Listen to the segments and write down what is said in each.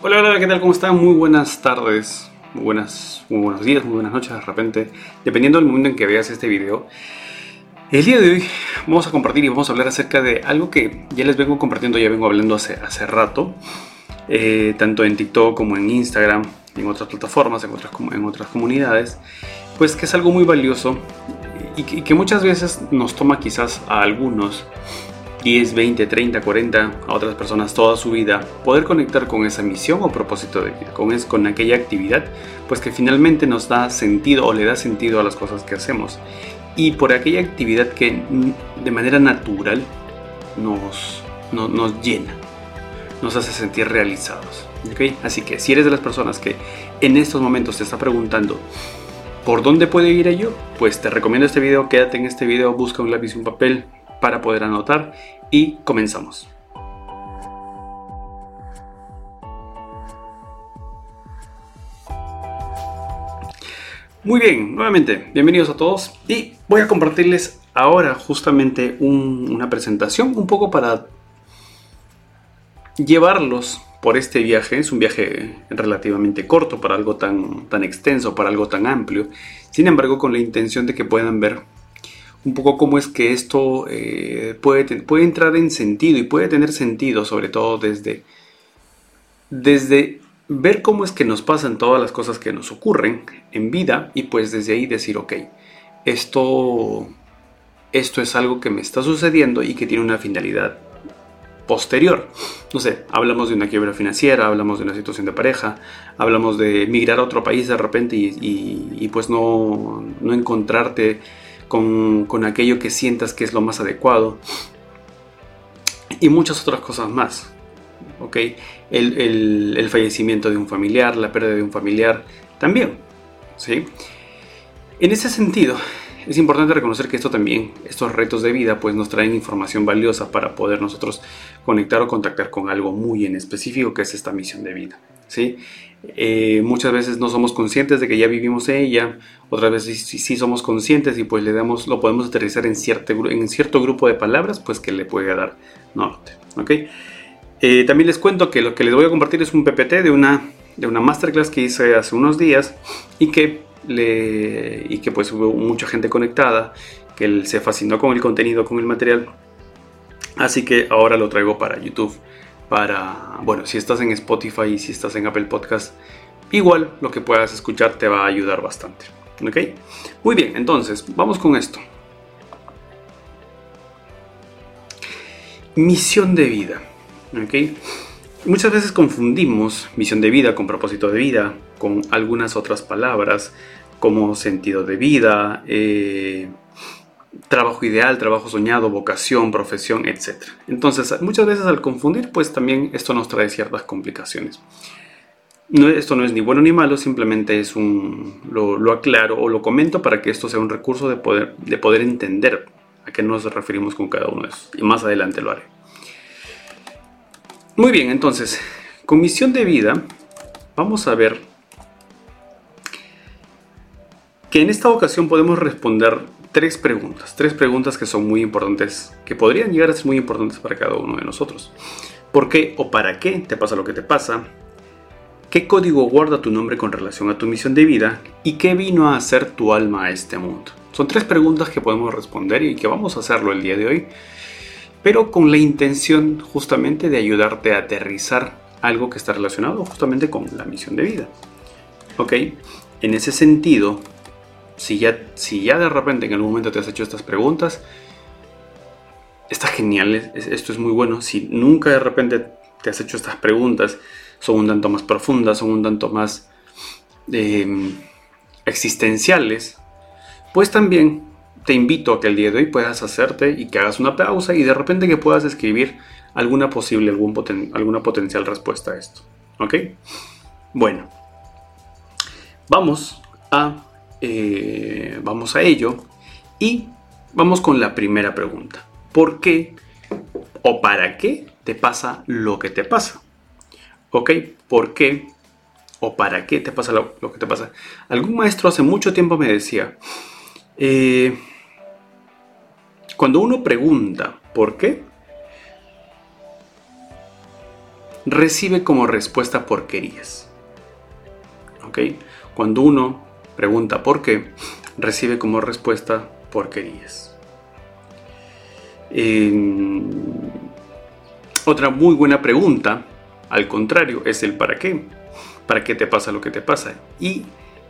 Hola, hola, ¿qué tal? ¿Cómo están? Muy buenas tardes, muy, buenas, muy buenos días, muy buenas noches de repente, dependiendo del momento en que veas este video. El día de hoy vamos a compartir y vamos a hablar acerca de algo que ya les vengo compartiendo, ya vengo hablando hace, hace rato, eh, tanto en TikTok como en Instagram, en otras plataformas, en otras, en otras comunidades, pues que es algo muy valioso y que, y que muchas veces nos toma quizás a algunos 10, 20, 30, 40 a otras personas toda su vida, poder conectar con esa misión o propósito de vida, con, es, con aquella actividad, pues que finalmente nos da sentido o le da sentido a las cosas que hacemos. Y por aquella actividad que de manera natural nos, no, nos llena, nos hace sentir realizados. ¿okay? Así que si eres de las personas que en estos momentos te está preguntando, ¿por dónde puede ir yo? Pues te recomiendo este video, quédate en este video, busca un lápiz y un papel, para poder anotar y comenzamos. Muy bien, nuevamente, bienvenidos a todos y voy a compartirles ahora justamente un, una presentación un poco para llevarlos por este viaje. Es un viaje relativamente corto para algo tan, tan extenso, para algo tan amplio. Sin embargo, con la intención de que puedan ver un poco cómo es que esto eh, puede, puede entrar en sentido y puede tener sentido, sobre todo desde, desde ver cómo es que nos pasan todas las cosas que nos ocurren en vida y pues desde ahí decir, ok, esto, esto es algo que me está sucediendo y que tiene una finalidad posterior. No sé, hablamos de una quiebra financiera, hablamos de una situación de pareja, hablamos de migrar a otro país de repente y, y, y pues no, no encontrarte con, aquello que sientas que es lo más adecuado y muchas otras cosas más. ¿ok? El, fallecimiento de un familiar, la pérdida de un familiar, también. ¿sí? En ese sentido, es importante reconocer que esto también, estos retos de vida, pues nos traen información valiosa para poder nosotros conectar o contactar con algo muy en específico que es esta misión de vida. ¿sí? Eh, muchas veces no somos conscientes de que ya vivimos ella, otras veces sí, somos conscientes y pues le damos, lo podemos aterrizar en cierto, en cierto grupo de palabras pues que le puede dar norte. ¿okay? Eh, también les cuento que lo que les voy a compartir es un PPT de una, de una masterclass que hice hace unos días y que, le, y que pues hubo mucha gente conectada, que se fascinó con el contenido, con el material. Así que ahora lo traigo para YouTube para, bueno, si estás en Spotify y si estás en Apple Podcast, igual lo que puedas escuchar te va a ayudar bastante. ¿Ok? Muy bien, entonces, vamos con esto. Misión de vida. ¿Ok? Muchas veces confundimos misión de vida con propósito de vida, con algunas otras palabras como sentido de vida, eh, trabajo ideal, trabajo soñado, vocación, profesión, etc. Entonces, muchas veces al confundir, pues también esto nos trae ciertas complicaciones. No, esto no es ni bueno ni malo, simplemente es un, lo, aclaro o lo comento para que esto sea un recurso de poder, de poder entender a qué nos referimos con cada uno de esos. Y más adelante lo haré. Muy bien, entonces, con misión de vida, vamos a ver que en esta ocasión podemos responder tres preguntas, tres preguntas que son muy importantes, que podrían llegar a ser muy importantes para cada uno de nosotros. ¿Por qué o para qué te pasa lo que te pasa? ¿Qué código guarda tu nombre con relación a tu misión de vida? ¿Y qué vino a hacer tu alma a este mundo? Son tres preguntas que podemos responder y que vamos a hacerlo el día de hoy, pero con la intención justamente de ayudarte a aterrizar algo que está relacionado justamente con la misión de vida. ¿Ok? En ese sentido, si ya, si ya de repente en algún momento te has hecho estas preguntas, está genial, esto es muy bueno. Si nunca de repente te has hecho estas preguntas, son un tanto más profundas, son un tanto más em, existenciales, pues también te invito a que el día de hoy puedas hacerte y que hagas una pausa y de repente que puedas escribir alguna posible, algún alguna potencial respuesta a esto. ¿Ok? Bueno, vamos a eh, vamos a ello y vamos con la primera pregunta. ¿Por qué o para qué te pasa lo que te pasa? ¿Ok? ¿Por qué o para qué te pasa lo, que te pasa? Algún maestro hace mucho tiempo me decía, eh, cuando uno pregunta ¿por qué? recibe como respuesta porquerías. ¿Ok? Cuando uno pregunta por qué, recibe como respuesta porquerías. otra muy buena pregunta, al contrario, es el para qué. ¿Para qué te pasa lo que te pasa? Y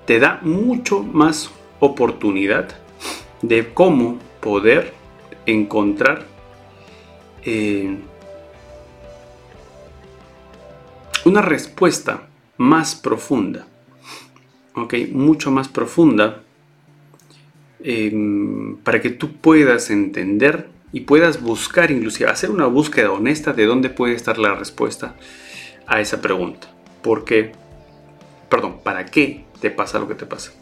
te da mucho más oportunidad de cómo poder encontrar eh, una respuesta más profunda, ¿ok? Mucho más profunda em, para que tú puedas entender y puedas buscar, inclusive hacer una búsqueda honesta de dónde puede estar la respuesta a esa pregunta. ¿Por qué? Perdón, ¿para qué te pasa lo que te pasa?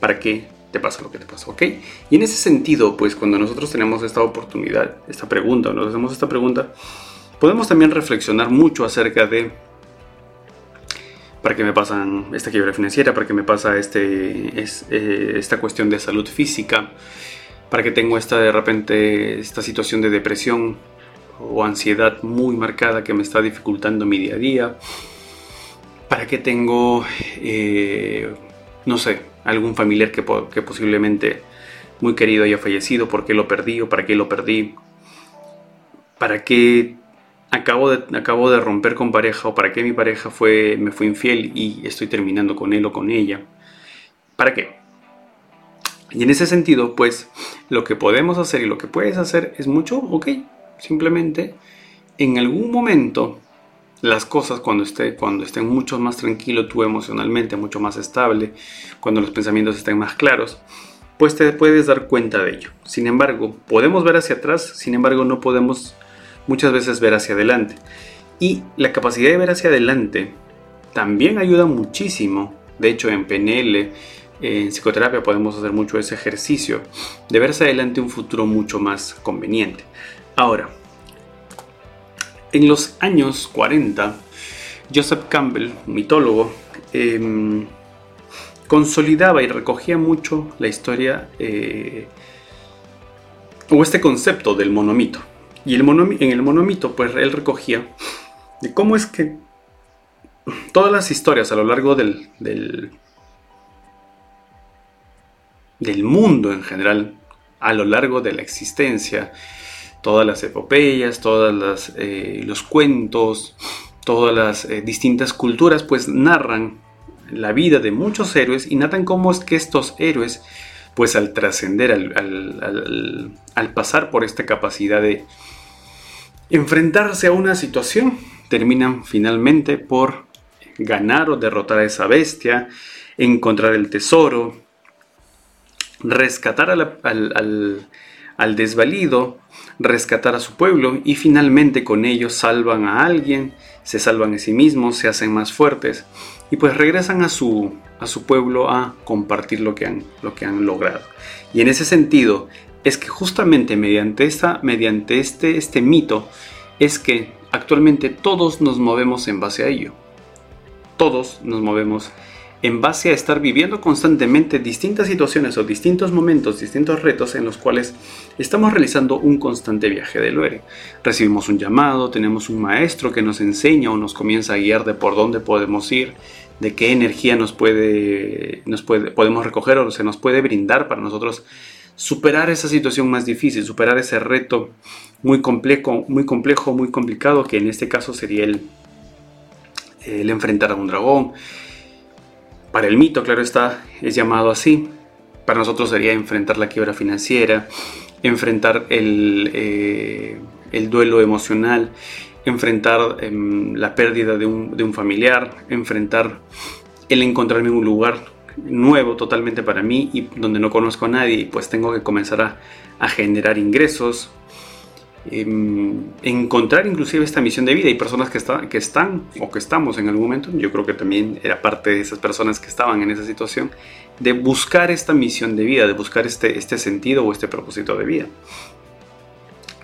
¿Para qué te pasa lo que te pasa? ¿Ok? Y en ese sentido, pues cuando nosotros tenemos esta oportunidad, esta pregunta, nos hacemos esta pregunta, podemos también reflexionar mucho acerca de para qué me pasa esta quiebra financiera, para qué me pasa este, es, eh, esta cuestión de salud física, para qué tengo esta de repente esta situación de depresión o ansiedad muy marcada que me está dificultando mi día a día, para qué tengo, eh, no sé, algún familiar que, que posiblemente muy querido haya fallecido, por qué lo perdí o para qué lo perdí, para qué acabo de, acabo de romper con pareja o para qué mi pareja fue, me fue infiel y estoy terminando con él o con ella. ¿Para qué? Y en ese sentido, pues lo que podemos hacer y lo que puedes hacer es mucho, ok, simplemente en algún momento las cosas cuando, esté, cuando estén mucho más tranquilo tú emocionalmente, mucho más estable, cuando los pensamientos estén más claros, pues te puedes dar cuenta de ello. Sin embargo, podemos ver hacia atrás, sin embargo no podemos muchas veces ver hacia adelante. Y la capacidad de ver hacia adelante también ayuda muchísimo. De hecho, en PNL, en psicoterapia podemos hacer mucho ese ejercicio de ver hacia adelante un futuro mucho más conveniente. Ahora, en los años 40, Joseph Campbell, mitólogo, em, consolidaba y recogía mucho la historia eh, o este concepto del monomito. Y el en el monomito, pues él recogía. De cómo es que todas las historias a lo largo del, del, mundo en general, a lo largo de la existencia, todas las epopeyas, todos eh, los cuentos, todas las eh, distintas culturas, pues narran la vida de muchos héroes y narran cómo es que estos héroes, pues al trascender, al, pasar por esta capacidad de, enfrentarse a una situación, terminan finalmente por ganar o derrotar a esa bestia, encontrar el tesoro, rescatar al, desvalido, rescatar a su pueblo y finalmente con ellos salvan a alguien, se salvan a sí mismos, se hacen más fuertes y pues regresan a su, pueblo a compartir lo que han logrado. Y en ese sentido, es que justamente mediante, esta, mediante este, este mito es que actualmente todos nos movemos en base a ello. Todos nos movemos en base a estar viviendo constantemente distintas situaciones o distintos momentos, distintos retos en los cuales estamos realizando un constante viaje del héroe. Recibimos un llamado, tenemos un maestro que nos enseña o nos comienza a guiar de por dónde podemos ir, de qué energía nos puede, nos puede, podemos recoger o se nos puede brindar para nosotros superar esa situación más difícil, superar ese reto muy complejo, muy complejo, muy complicado, que en este caso sería el, enfrentar a un dragón. Para el mito, claro está, es llamado así. Para nosotros sería enfrentar la quiebra financiera, enfrentar el, eh, el duelo emocional, enfrentar em, la pérdida de un, de un familiar, enfrentar el encontrarme en un lugar nuevo totalmente para mí y donde no conozco a nadie pues tengo que comenzar a, generar ingresos, em, encontrar inclusive esta misión de vida y personas que, que están o que estamos en algún momento, yo creo que también era parte de esas personas que estaban en esa situación, de buscar esta misión de vida, de buscar este, este sentido o este propósito de vida.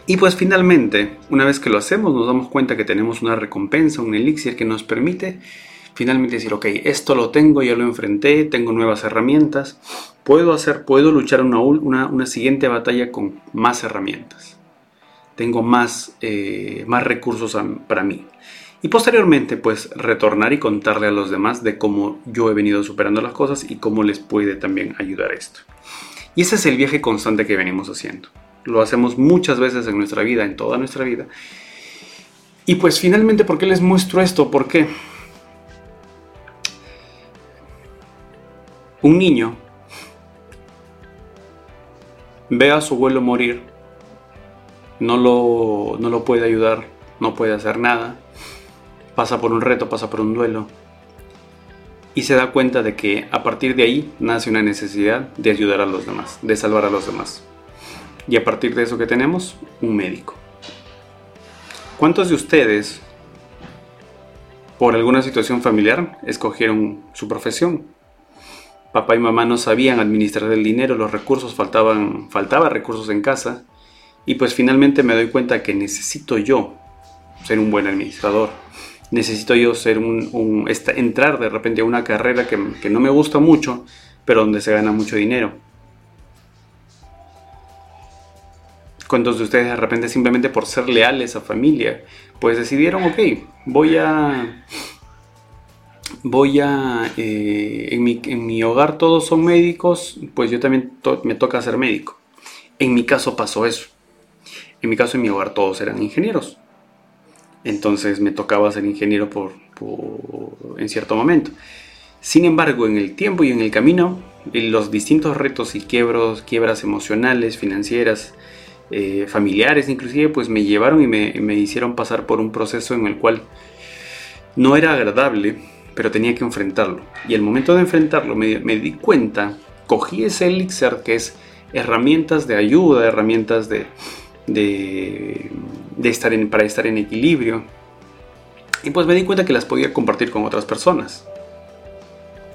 Y pues finalmente, una vez que lo hacemos, nos damos cuenta que tenemos una recompensa, un elixir que nos permite finalmente decir, ok, esto lo tengo, ya lo enfrenté, tengo nuevas herramientas, puedo hacer, puedo luchar una, una, siguiente batalla con más herramientas, tengo más, eh, más recursos para mí. Y posteriormente, pues retornar y contarle a los demás de cómo yo he venido superando las cosas y cómo les puede también ayudar esto. Y ese es el viaje constante que venimos haciendo. Lo hacemos muchas veces en nuestra vida, en toda nuestra vida. Y pues finalmente, ¿por qué les muestro esto? Porque un niño ve a su abuelo morir, no lo, no lo puede ayudar, no puede hacer nada, pasa por un reto, pasa por un duelo, y se da cuenta de que a partir de ahí nace una necesidad de ayudar a los demás, de salvar a los demás. Y a partir de eso que tenemos, un médico. ¿Cuántos de ustedes, por alguna situación familiar, escogieron su profesión? Papá y mamá no sabían administrar el dinero, los recursos faltaban, faltaba recursos en casa. Y pues finalmente me doy cuenta que necesito yo ser un buen administrador necesito yo ser un, entrar de repente a una carrera que, que no me gusta mucho, pero donde se gana mucho dinero. ¿Cuántos de ustedes de repente simplemente por ser leales a familia, pues decidieron, ok, voy a... Voy a... Eh, en, mi, en, mi, hogar todos son médicos, pues yo también me toca ser médico. En mi caso pasó eso. En mi caso en mi hogar todos eran ingenieros. Entonces me tocaba ser ingeniero por, en cierto momento. Sin embargo, en el tiempo y en el camino, los distintos retos y quiebros, quiebras emocionales, financieras, eh, familiares inclusive, pues me llevaron y me, hicieron pasar por un proceso en el cual no era agradable, pero tenía que enfrentarlo. Y el momento de enfrentarlo me, di cuenta, cogí ese elixir que es herramientas de ayuda, herramientas de, de, estar para estar en equilibrio. Y pues me di cuenta que las podía compartir con otras personas.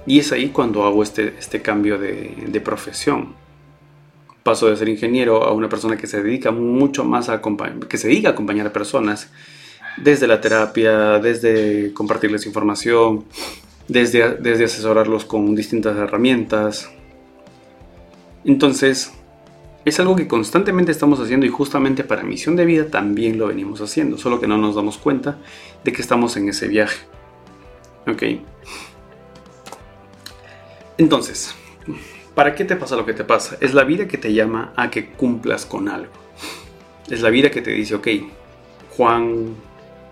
Y es ahí cuando hago este, este cambio de, profesión. Paso de ser ingeniero a una persona que se dedica mucho más a que se dedica a acompañar a personas desde la terapia, desde compartirles información, desde, desde asesorarlos con distintas herramientas. Entonces, es algo que constantemente estamos haciendo y justamente para misión de vida también lo venimos haciendo, solo que no nos damos cuenta de que estamos en ese viaje. ¿Ok? Entonces, ¿para qué te pasa lo que te pasa? Es la vida que te llama a que cumplas con algo. Es la vida que te dice, ok, Juan,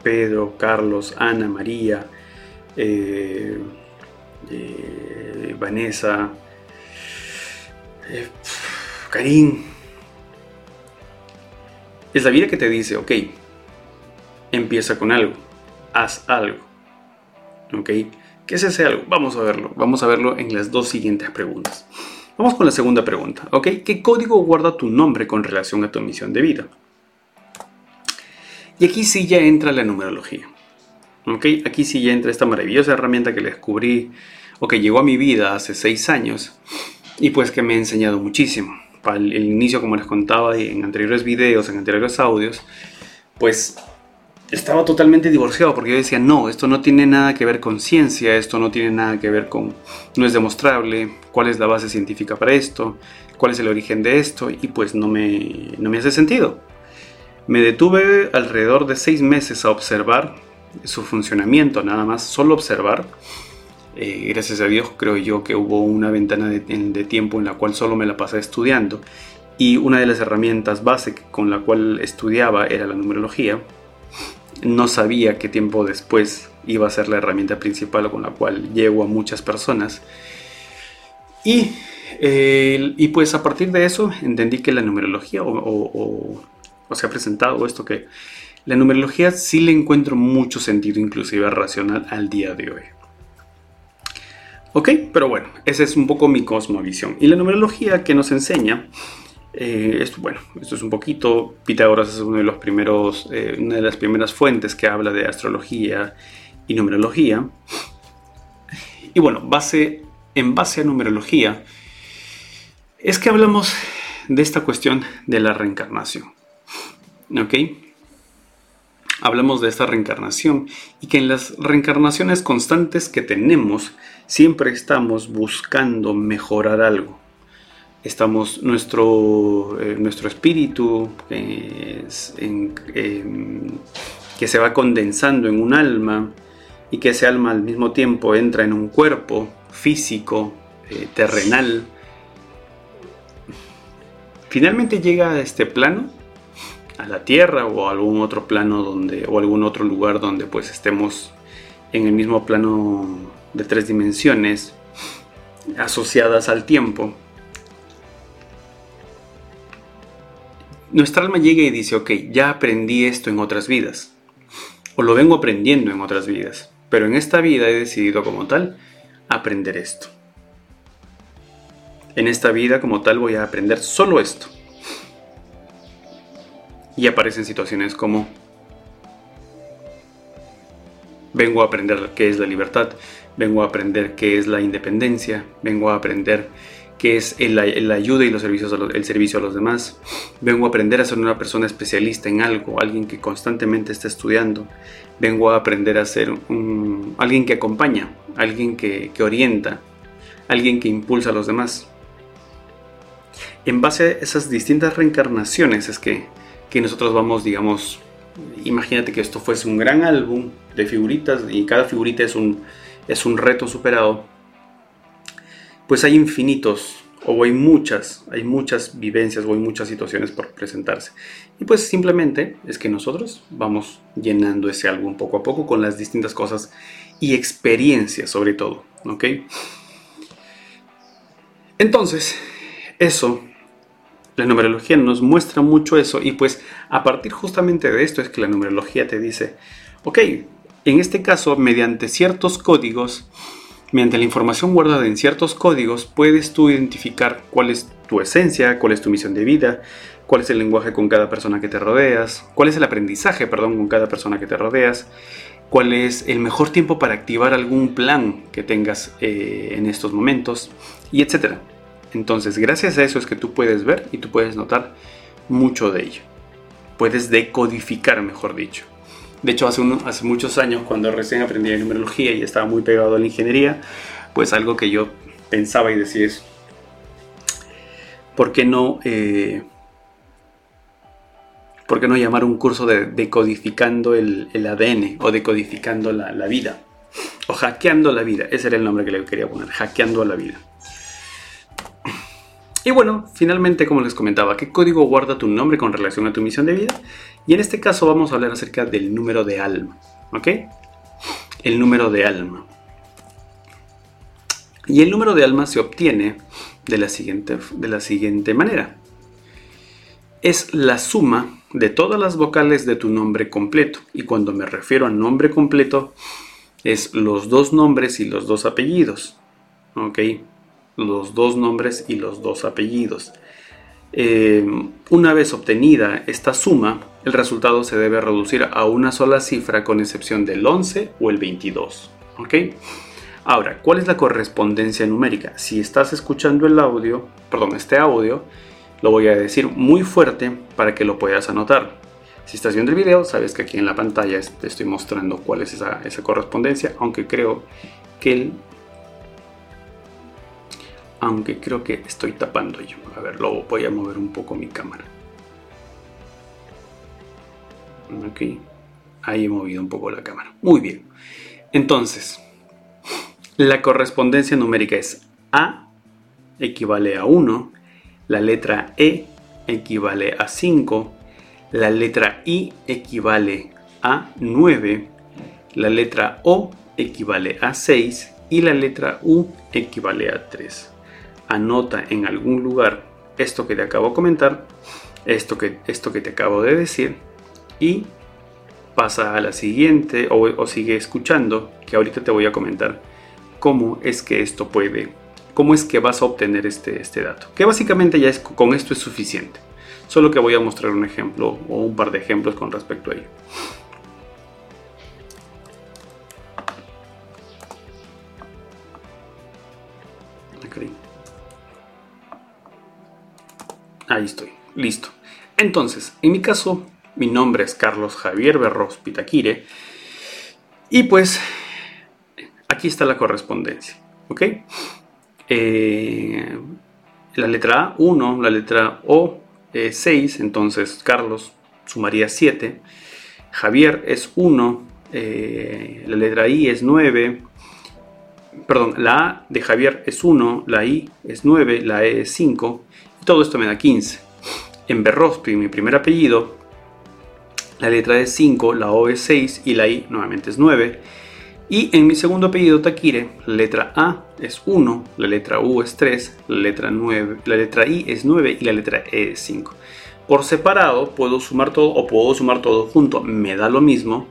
Pedro, Carlos, Ana, María, eh, eh, Vanessa, eh, Karim. Es la vida que te dice, ok, empieza con algo, haz algo. ¿Ok? ¿Qué es ese algo? Vamos a verlo. Vamos a verlo en las dos siguientes preguntas. Vamos con la segunda pregunta. ¿Ok? ¿Qué código guarda tu nombre con relación a tu misión de vida? Y aquí sí ya entra la numerología. ¿Ok? Aquí sí ya entra esta maravillosa herramienta que le descubrí o que llegó a mi vida hace seis años y pues que me ha enseñado muchísimo el, el inicio, como les contaba en anteriores videos, en anteriores audios, pues estaba totalmente divorciado porque yo decía, no, esto no tiene nada que ver con ciencia, esto no tiene nada que ver con, no es demostrable, cuál es la base científica para esto, cuál es el origen de esto, y pues no me, no me hace sentido. Me detuve alrededor de seis meses a observar su funcionamiento, nada más, solo observar, eh, gracias a Dios creo yo que hubo una ventana de, tiempo en la cual solo me la pasé estudiando y una de las herramientas base con la cual estudiaba era la numerología. No sabía qué tiempo después iba a ser la herramienta principal con la cual llego a muchas personas. Y, eh, y pues a partir de eso entendí que la numerología, o, o se ha presentado esto que la numerología sí le encuentro mucho sentido, inclusive racional, al día de hoy. Ok, pero bueno, esa es un poco mi cosmovisión. Y la numerología que nos enseña, eh, esto, bueno, esto es un poquito, Pitágoras es uno de los primeros, eh, una de las primeras fuentes que habla de astrología y numerología. Y bueno, base, en base a numerología, es que hablamos de esta cuestión de la reencarnación. ¿Ok? Hablamos de esta reencarnación y que en las reencarnaciones constantes que tenemos, siempre estamos buscando mejorar algo. Estamos, nuestro, eh, nuestro espíritu, que que se va condensando en un alma y que ese alma al mismo tiempo entra en un cuerpo físico, eh, terrenal. Finalmente llega a este plano, a la Tierra o a algún otro plano donde, o algún otro lugar donde pues estemos en el mismo plano de tres dimensiones asociadas al tiempo. Nuestra alma llega y dice, ok, ya aprendí esto en otras vidas, o lo vengo aprendiendo en otras vidas, pero en esta vida he decidido como tal aprender esto. En esta vida como tal voy a aprender solo esto. Y aparecen situaciones como vengo a aprender qué es la libertad, vengo a aprender qué es la independencia, vengo a aprender qué es el, ayuda y los servicios el servicio a los demás, vengo a aprender a ser una persona especialista en algo, alguien que constantemente está estudiando, vengo a aprender a ser alguien que acompaña, alguien que, que orienta, alguien que impulsa a los demás. En base a esas distintas reencarnaciones es que, que nosotros vamos, digamos, imagínate que esto fuese un gran álbum de figuritas y cada figurita es un, es un reto superado, pues hay infinitos o hay muchas, hay muchas vivencias o hay muchas situaciones por presentarse. Y pues simplemente es que nosotros vamos llenando ese álbum poco a poco con las distintas cosas y experiencias sobre todo, ¿ok? Entonces, eso, la numerología nos muestra mucho eso y pues a partir justamente de esto es que la numerología te dice, ok, en este caso, mediante ciertos códigos, mediante la información guardada en ciertos códigos, puedes tú identificar cuál es tu esencia, cuál es tu misión de vida, cuál es el lenguaje con cada persona que te rodeas, cuál es el aprendizaje, perdón, con cada persona que te rodeas, cuál es el mejor tiempo para activar algún plan que tengas eh, en estos momentos, y etcétera. Entonces, gracias a eso es que tú puedes ver y tú puedes notar mucho de ello. Puedes decodificar, mejor dicho. De hecho, hace, hace muchos años, cuando recién aprendí numerología y estaba muy pegado a la ingeniería, pues algo que yo pensaba y decía es, ¿por qué no, eh, ¿por qué no llamar un curso de decodificando el, ADN o decodificando la, la vida? O hackeando la vida, ese era el nombre que le quería poner, hackeando la vida. Y bueno, finalmente, como les comentaba, ¿qué código guarda tu nombre con relación a tu misión de vida? Y en este caso vamos a hablar acerca del número de alma, ¿ok? El número de alma. Y el número de alma se obtiene de la siguiente, de la siguiente manera. Es la suma de todas las vocales de tu nombre completo. Y cuando me refiero a nombre completo, es los dos nombres y los dos apellidos. ¿Ok? Los dos nombres y los dos apellidos. Eh, una vez obtenida esta suma, el resultado se debe reducir a una sola cifra con excepción del 11 o el 22. ¿ok? Ahora, ¿cuál es la correspondencia numérica? Si estás escuchando el audio, perdón, este audio, lo voy a decir muy fuerte para que lo puedas anotar. Si estás viendo el video, sabes que aquí en la pantalla te estoy mostrando cuál es esa, esa correspondencia, aunque creo que el aunque creo que estoy tapando yo. A ver, lo voy a mover un poco mi cámara. Ok, ahí he movido un poco la cámara. Muy bien. Entonces, la correspondencia numérica es A equivale a 1, la letra E equivale a 5, la letra I equivale a 9, la letra O equivale a 6 y la letra U equivale a 3 anota en algún lugar esto que te acabo de comentar, esto que, esto que te acabo de decir y pasa a la siguiente o, sigue escuchando que ahorita te voy a comentar cómo es que esto puede, cómo es que vas a obtener este, este dato. Que básicamente ya es, con esto es suficiente. Solo que voy a mostrar un ejemplo o un par de ejemplos con respecto a ello. Ahí estoy, listo. Entonces, en mi caso, mi nombre es Carlos Javier Berros Pitaquire. Y pues, aquí está la correspondencia. ¿Ok? Eh, la letra A, 1, la letra O, 6, entonces Carlos sumaría 7. Javier es 1, eh, la letra I es 9, perdón, la A de Javier es 1, la I es 9, la E es 5, y todo esto me da 15. En Berrospi, mi primer apellido, la letra es 5, la O es 6 y la I nuevamente es 9. Y en mi segundo apellido, Takire, la letra A es 1, la letra U es 3, la letra, 9, la letra I es 9 y la letra E es 5. Por separado puedo sumar todo o puedo sumar todo junto, me da lo mismo.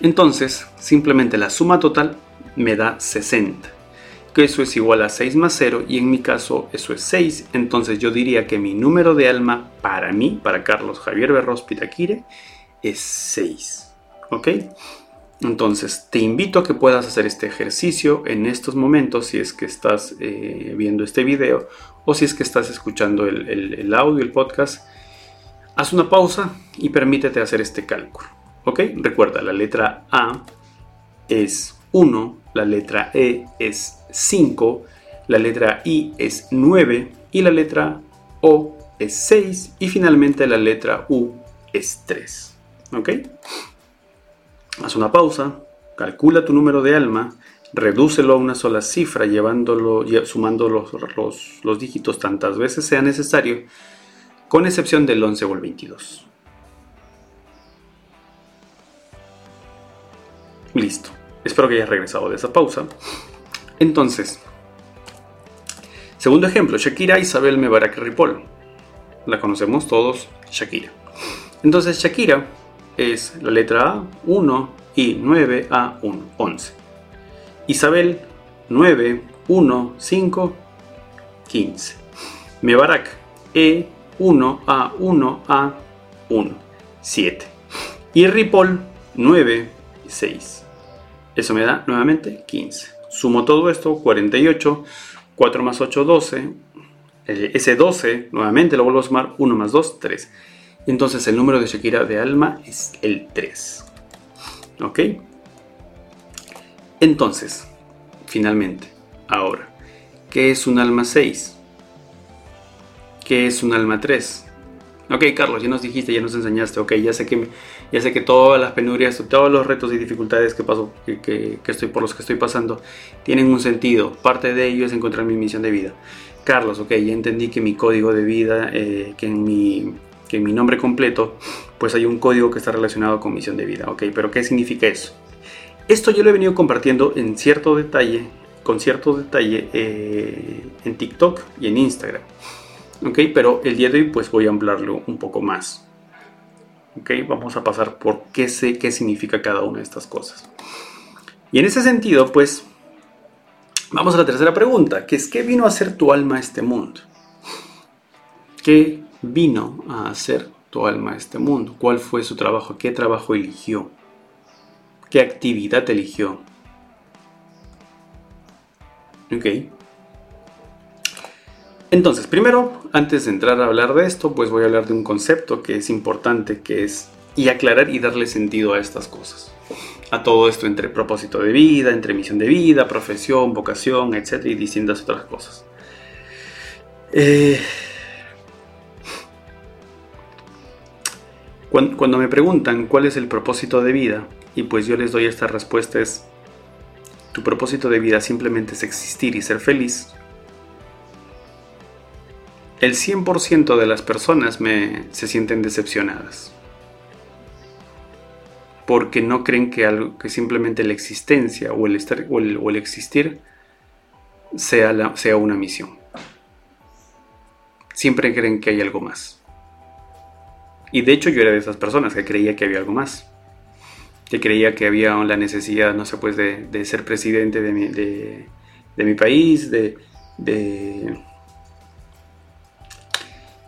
Entonces, simplemente la suma total me da 60. Que eso es igual a 6 más 0 y en mi caso eso es 6. Entonces yo diría que mi número de alma para mí, para Carlos Javier Berros Pitaquire, es 6. ¿Ok? Entonces te invito a que puedas hacer este ejercicio en estos momentos si es que estás eh, viendo este video o si es que estás escuchando el, audio, el podcast Haz una pausa y permítete hacer este cálculo. ¿Ok? Recuerda, la letra A es 1, la letra E es 5, la letra I es 9 y la letra O es 6 y finalmente la letra U es 3. ¿Ok? Haz una pausa, calcula tu número de alma, redúcelo a una sola cifra llevándolo, sumando los, los, los dígitos tantas veces sea necesario con excepción del 11 o el 22. Listo. Espero que hayas regresado de esa pausa. Entonces, segundo ejemplo, Shakira Isabel Mebarak Ripoll. La conocemos todos, Shakira. Entonces, Shakira es la letra A, 1 y 9 a 1, 11. Isabel, 9, 1, 5, 15. Mebarak, E, 1 a 1 a 1, 7. Y Ripoll 9, 6. Eso me da nuevamente 15. Sumo todo esto, 48, 4 más 8, 12. Ese 12, nuevamente lo vuelvo a sumar, 1 más 2, 3. Entonces el número de Shakira de alma es el 3. ¿Ok? Entonces, finalmente, ahora, ¿qué es un alma 6? ¿Qué es un alma 3? Ok, Carlos, ya nos dijiste, ya nos enseñaste, ok, ya sé que, ya sé que todas las penurias, todos los retos y dificultades que, paso, que, estoy, por los que estoy pasando tienen un sentido. Parte de ello es encontrar mi misión de vida. Carlos, ok, ya entendí que mi código de vida, eh, que, en mi, que en mi nombre completo, pues hay un código que está relacionado con misión de vida, ok, pero ¿qué significa eso? Esto yo lo he venido compartiendo en cierto detalle, con cierto detalle eh, en TikTok y en Instagram. ¿ok? Pero el día de hoy pues voy a ampliarlo un poco más. ¿Ok? Vamos a pasar por qué sé qué significa cada una de estas cosas. Y en ese sentido pues vamos a la tercera pregunta, que es ¿qué vino a hacer tu alma a este mundo? ¿Qué vino a hacer tu alma a este mundo? ¿Cuál fue su trabajo? ¿Qué trabajo eligió? ¿Qué actividad eligió? ¿Ok? Entonces, primero, antes de entrar a hablar de esto, pues voy a hablar de un concepto que es importante, que es y aclarar y darle sentido a estas cosas. A todo esto entre propósito de vida, entre misión de vida, profesión, vocación, etc. y distintas otras cosas. Eh, cuando, cuando me preguntan cuál es el propósito de vida, y pues yo les doy esta respuesta es, tu propósito de vida simplemente es existir y ser feliz, el 100% de las personas se sienten decepcionadas. Porque no creen que, algo, que simplemente la existencia o el, estar, o el, existir sea, sea una misión. Siempre creen que hay algo más. Y de hecho yo era de esas personas que creía que había algo más. Que creía que había la necesidad, no sé, pues de, ser presidente de mi, de, mi país, de, de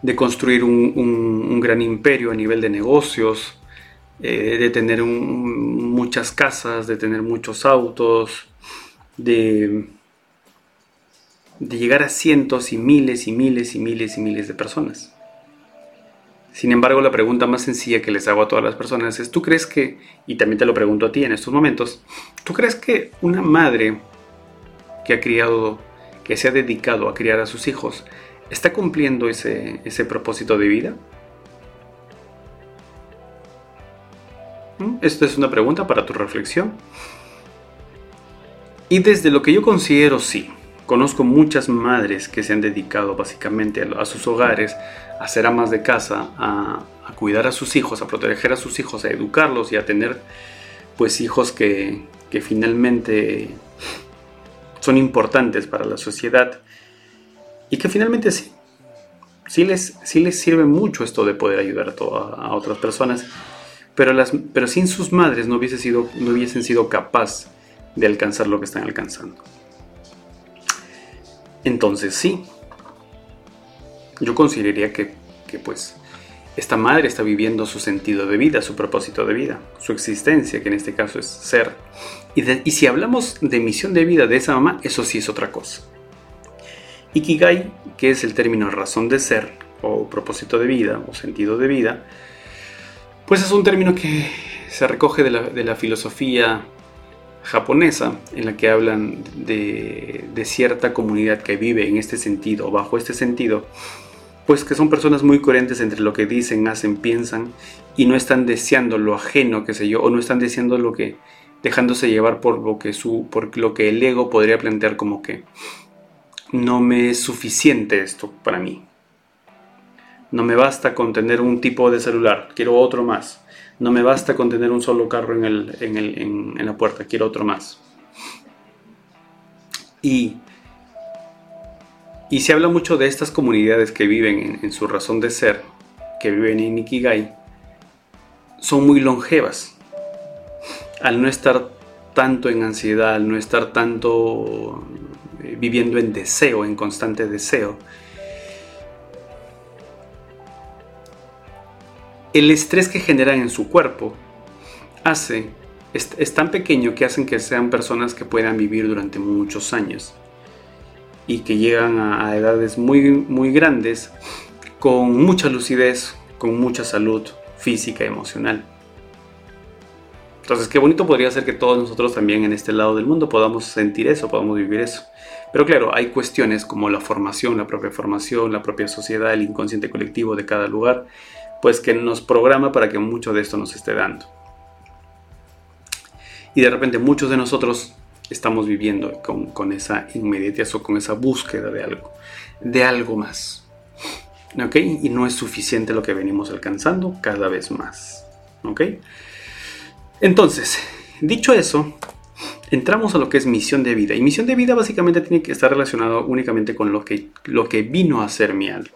de construir un, gran imperio a nivel de negocios, eh, de tener muchas casas, de tener muchos autos, de, de llegar a cientos y miles y miles y miles y miles de personas. Sin embargo, la pregunta más sencilla que les hago a todas las personas es, ¿tú crees que, y también te lo pregunto a ti en estos momentos, ¿tú crees que una madre que ha criado, que se ha dedicado a criar a sus hijos, ¿Está cumpliendo ese, propósito de vida? ¿Mm? Esta es una pregunta para tu reflexión. Y desde lo que yo considero sí, conozco muchas madres que se han dedicado básicamente a, sus hogares, a ser amas de casa, a, cuidar a sus hijos, a proteger a sus hijos, a educarlos y a tener pues hijos que, que finalmente son importantes para la sociedad y que finalmente sí, sí les, sí les sirve mucho esto de poder ayudar a, otras personas, pero, las, pero sin sus madres no, hubiese sido, no hubiesen sido capaz de alcanzar lo que están alcanzando. Entonces sí, yo consideraría que, que pues esta madre está viviendo su sentido de vida, su propósito de vida, su existencia, que en este caso es ser. Y, y, si hablamos de misión de vida de esa mamá, eso sí es otra cosa. Ikigai, que es el término razón de ser, o propósito de vida, o sentido de vida, pues es un término que se recoge de la, filosofía japonesa, en la que hablan de, cierta comunidad que vive en este sentido, o bajo este sentido, pues que son personas muy coherentes entre lo que dicen, hacen, piensan y no están deseando lo ajeno, que sé yo, o no están deseando lo que dejándose llevar por lo que su por lo que el ego podría plantear como que no me es suficiente esto para mí. No me basta con tener un tipo de celular, quiero otro más. No me basta con tener un solo carro en, el, en, el, en la puerta, quiero otro más. Y y se habla mucho de estas comunidades que viven en, su razón de ser, que viven en Ikigai, son muy longevas. Al no estar tanto en ansiedad, al no estar tanto viviendo en deseo, en constante deseo, el estrés que generan en su cuerpo hace, es tan pequeño que hacen que sean personas que puedan vivir durante muchos años y que llegan a, edades muy, muy grandes con mucha lucidez, con mucha salud física y emocional. Entonces, qué bonito podría ser que todos nosotros también en este lado del mundo podamos sentir eso, podamos vivir eso. Pero claro, hay cuestiones como la formación, la propia formación, la propia sociedad, el inconsciente colectivo de cada lugar, pues que nos programa para que mucho de esto nos esté dando. Y de repente muchos de nosotros estamos viviendo con, esa inmediatez o con esa búsqueda de algo, de algo más. ¿Ok? Y no es suficiente lo que venimos alcanzando cada vez más. ¿Ok? Entonces, dicho eso, entramos a lo que es misión de vida. Y misión de vida básicamente tiene que estar relacionado únicamente con lo que, lo que vino a ser mi alma.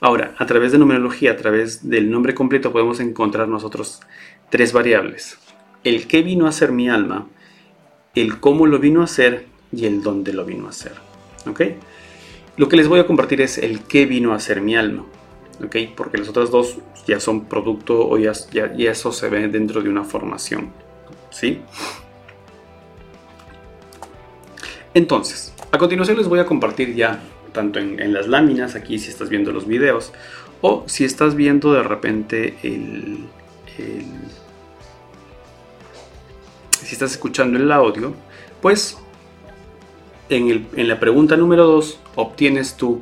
Ahora, a través de numerología, a través del nombre completo, podemos encontrar nosotros tres variables. El que vino a ser mi alma, el cómo lo vino a hacer y el dónde lo vino a hacer. ¿Ok? Lo que les voy a compartir es el qué vino a hacer mi alma. ¿Ok? Porque los otros dos ya son producto o ya, ya, eso se ve dentro de una formación. ¿Sí? Entonces, a continuación les voy a compartir ya tanto en, las láminas, aquí si estás viendo los videos, o si estás viendo de repente el si estás escuchando el audio, pues en, la pregunta número 2 obtienes tú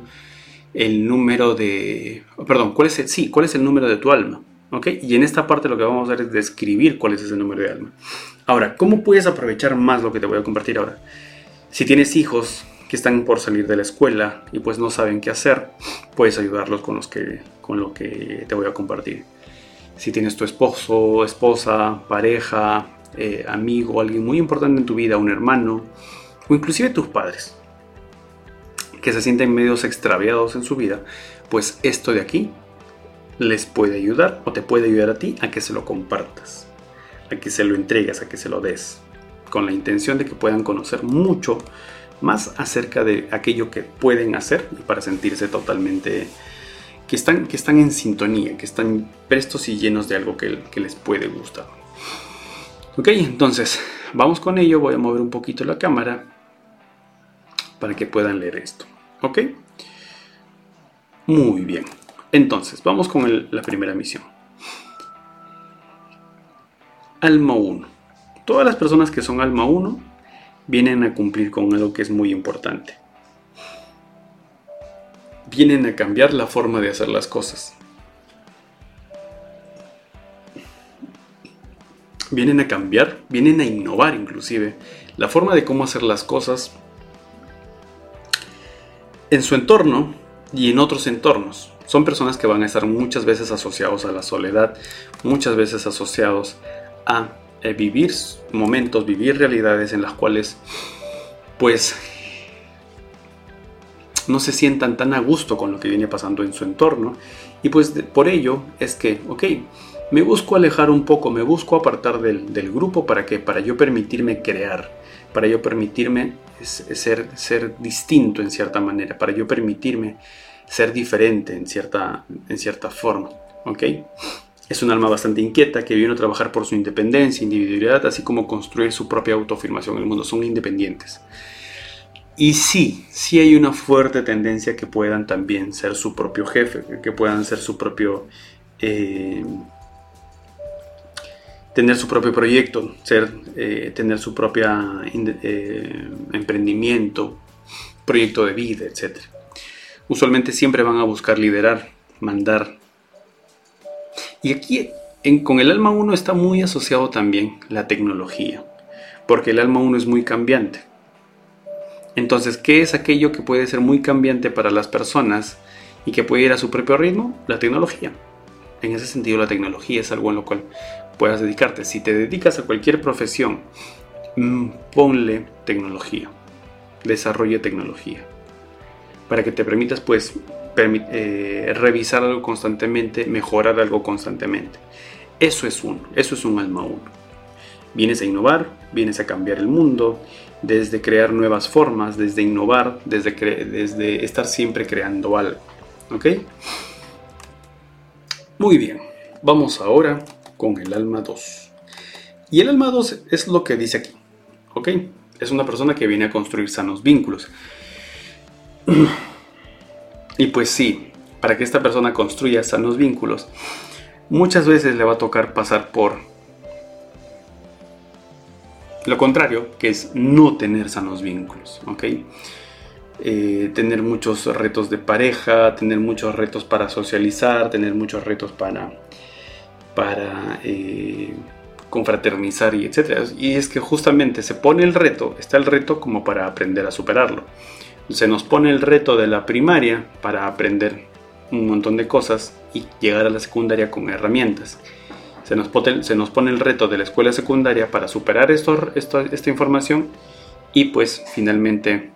el número de... Perdón, ¿cuál es el, sí, ¿cuál es el número de tu alma? ¿Ok? Y en esta parte lo que vamos a hacer es describir cuál es ese número de alma. Ahora, ¿cómo puedes aprovechar más lo que te voy a compartir ahora? Si tienes hijos que están por salir de la escuela y pues no saben qué hacer, puedes ayudarlos con, los que, con lo que te voy a compartir. Si tienes tu esposo, esposa, pareja, eh, amigo, alguien muy importante en tu vida, un hermano, o inclusive tus padres, que se sienten medios extraviados en su vida, pues esto de aquí les puede ayudar o te puede ayudar a ti a que se lo compartas, a que se lo entregues, a que se lo des, con la intención de que puedan conocer mucho más acerca de aquello que pueden hacer y para sentirse totalmente que están, que están en sintonía, que están prestos y llenos de algo que, que les puede gustar. Ok, entonces vamos con ello. Voy a mover un poquito la cámara para que puedan leer esto. Ok, muy bien. Entonces, vamos con la primera misión. Alma 1. Todas las personas que son alma 1 vienen a cumplir con algo que es muy importante. Vienen a cambiar la forma de hacer las cosas. vienen a cambiar, vienen a innovar inclusive la forma de cómo hacer las cosas en su entorno y en otros entornos. Son personas que van a estar muchas veces asociados a la soledad, muchas veces asociados a eh, vivir momentos, vivir realidades en las cuales pues no se sientan tan a gusto con lo que viene pasando en su entorno y pues por ello es que, ok, me busco alejar un poco, me busco apartar del, del grupo para que para yo permitirme crear, para yo permitirme ser, ser distinto en cierta manera, para yo permitirme ser diferente en cierta, en cierta forma. ¿ok? Es un alma bastante inquieta que viene a trabajar por su independencia, individualidad, así como construir su propia autoafirmación en el mundo. Son independientes. Y sí, sí hay una fuerte tendencia que puedan también ser su propio jefe, que puedan ser su propio... Eh, tener su propio proyecto, ser, eh, tener su propia eh, emprendimiento, proyecto de vida, etc. Usualmente siempre van a buscar liderar, mandar. Y aquí con el alma 1 está muy asociado también la tecnología, porque el alma 1 es muy cambiante. Entonces, ¿qué es aquello que puede ser muy cambiante para las personas y que puede ir a su propio ritmo? La tecnología. En ese sentido, la tecnología es algo en lo cual puedas dedicarte. Si te dedicas a cualquier profesión, mm, ponle tecnología, desarrolle tecnología, para que te permitas pues eh, revisar algo constantemente, mejorar algo constantemente. Eso es uno, eso es un alma uno. Vienes a innovar, vienes a cambiar el mundo, desde crear nuevas formas, desde innovar, desde, desde estar siempre creando algo. ¿Ok? Muy bien, vamos ahora con el alma 2. Y el alma 2 es lo que dice aquí. ¿Ok? Es una persona que viene a construir sanos vínculos. Y pues sí, para que esta persona construya sanos vínculos, muchas veces le va a tocar pasar por lo contrario, que es no tener sanos vínculos. ¿Ok? Eh, tener muchos retos de pareja, tener muchos retos para socializar, tener muchos retos para eh, confraternizar y etcétera. Y es que justamente se pone el reto, está el reto como para aprender a superarlo. Se nos pone el reto de la primaria para aprender un montón de cosas y llegar a la secundaria con herramientas. Se nos, pone, el reto de la escuela secundaria para superar esto, esta información y pues finalmente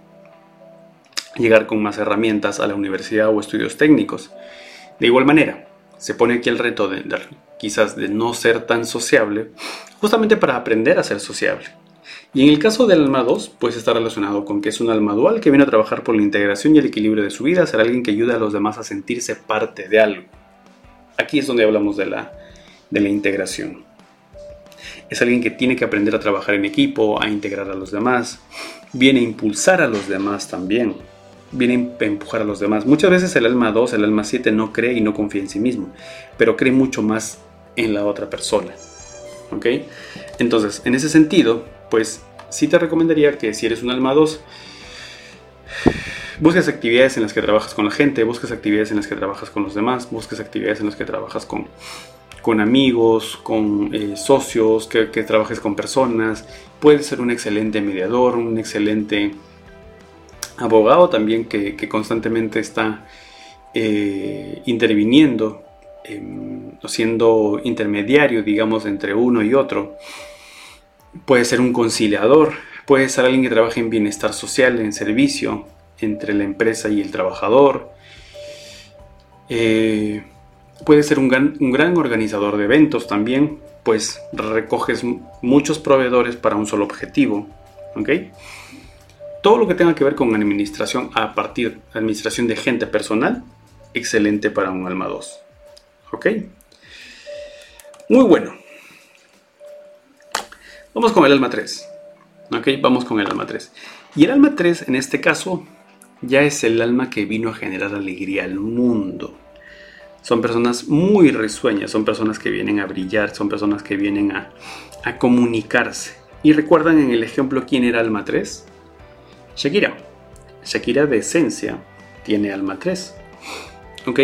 llegar con más herramientas a la universidad o estudios técnicos. De igual manera, se pone aquí el reto de, quizás de no ser tan sociable, justamente para aprender a ser sociable. Y en el caso del alma 2, pues está relacionado con que es un alma dual que viene a trabajar por la integración y el equilibrio de su vida, ser alguien que ayuda a los demás a sentirse parte de algo. Aquí es donde hablamos de la, de la integración. Es alguien que tiene que aprender a trabajar en equipo, a integrar a los demás, viene a impulsar a los demás también viene a empujar a los demás. Muchas veces el alma 2, el alma 7 no cree y no confía en sí mismo, pero cree mucho más en la otra persona. ¿Ok? Entonces, en ese sentido, pues sí te recomendaría que si eres un alma 2, busques actividades en las que trabajas con la gente, busques actividades en las que trabajas con los demás, busques actividades en las que trabajas con, con amigos, con eh, socios, que, que trabajes con personas. Puedes ser un excelente mediador, un excelente abogado también que, constantemente está eh, interviniendo, em, siendo intermediario, digamos, entre uno y otro. Puede ser un conciliador, puede ser alguien que trabaje en bienestar social, en servicio entre la empresa y el trabajador. Eh, puede ser un gran, organizador de eventos también, pues recoges muchos proveedores para un solo objetivo. todo lo que tenga que ver con administración a partir de administración de gente personal, excelente para un alma 2. ¿Ok? Muy bueno. Vamos con el alma 3. ¿Ok? Vamos con el alma 3. Y el alma 3 en este caso ya es el alma que vino a generar alegría al mundo. Son personas muy risueñas, son personas que vienen a brillar, son personas que vienen a, a comunicarse. ¿Y recuerdan en el ejemplo quién era alma 3? Shakira. Shakira de esencia tiene alma 3. ¿Ok?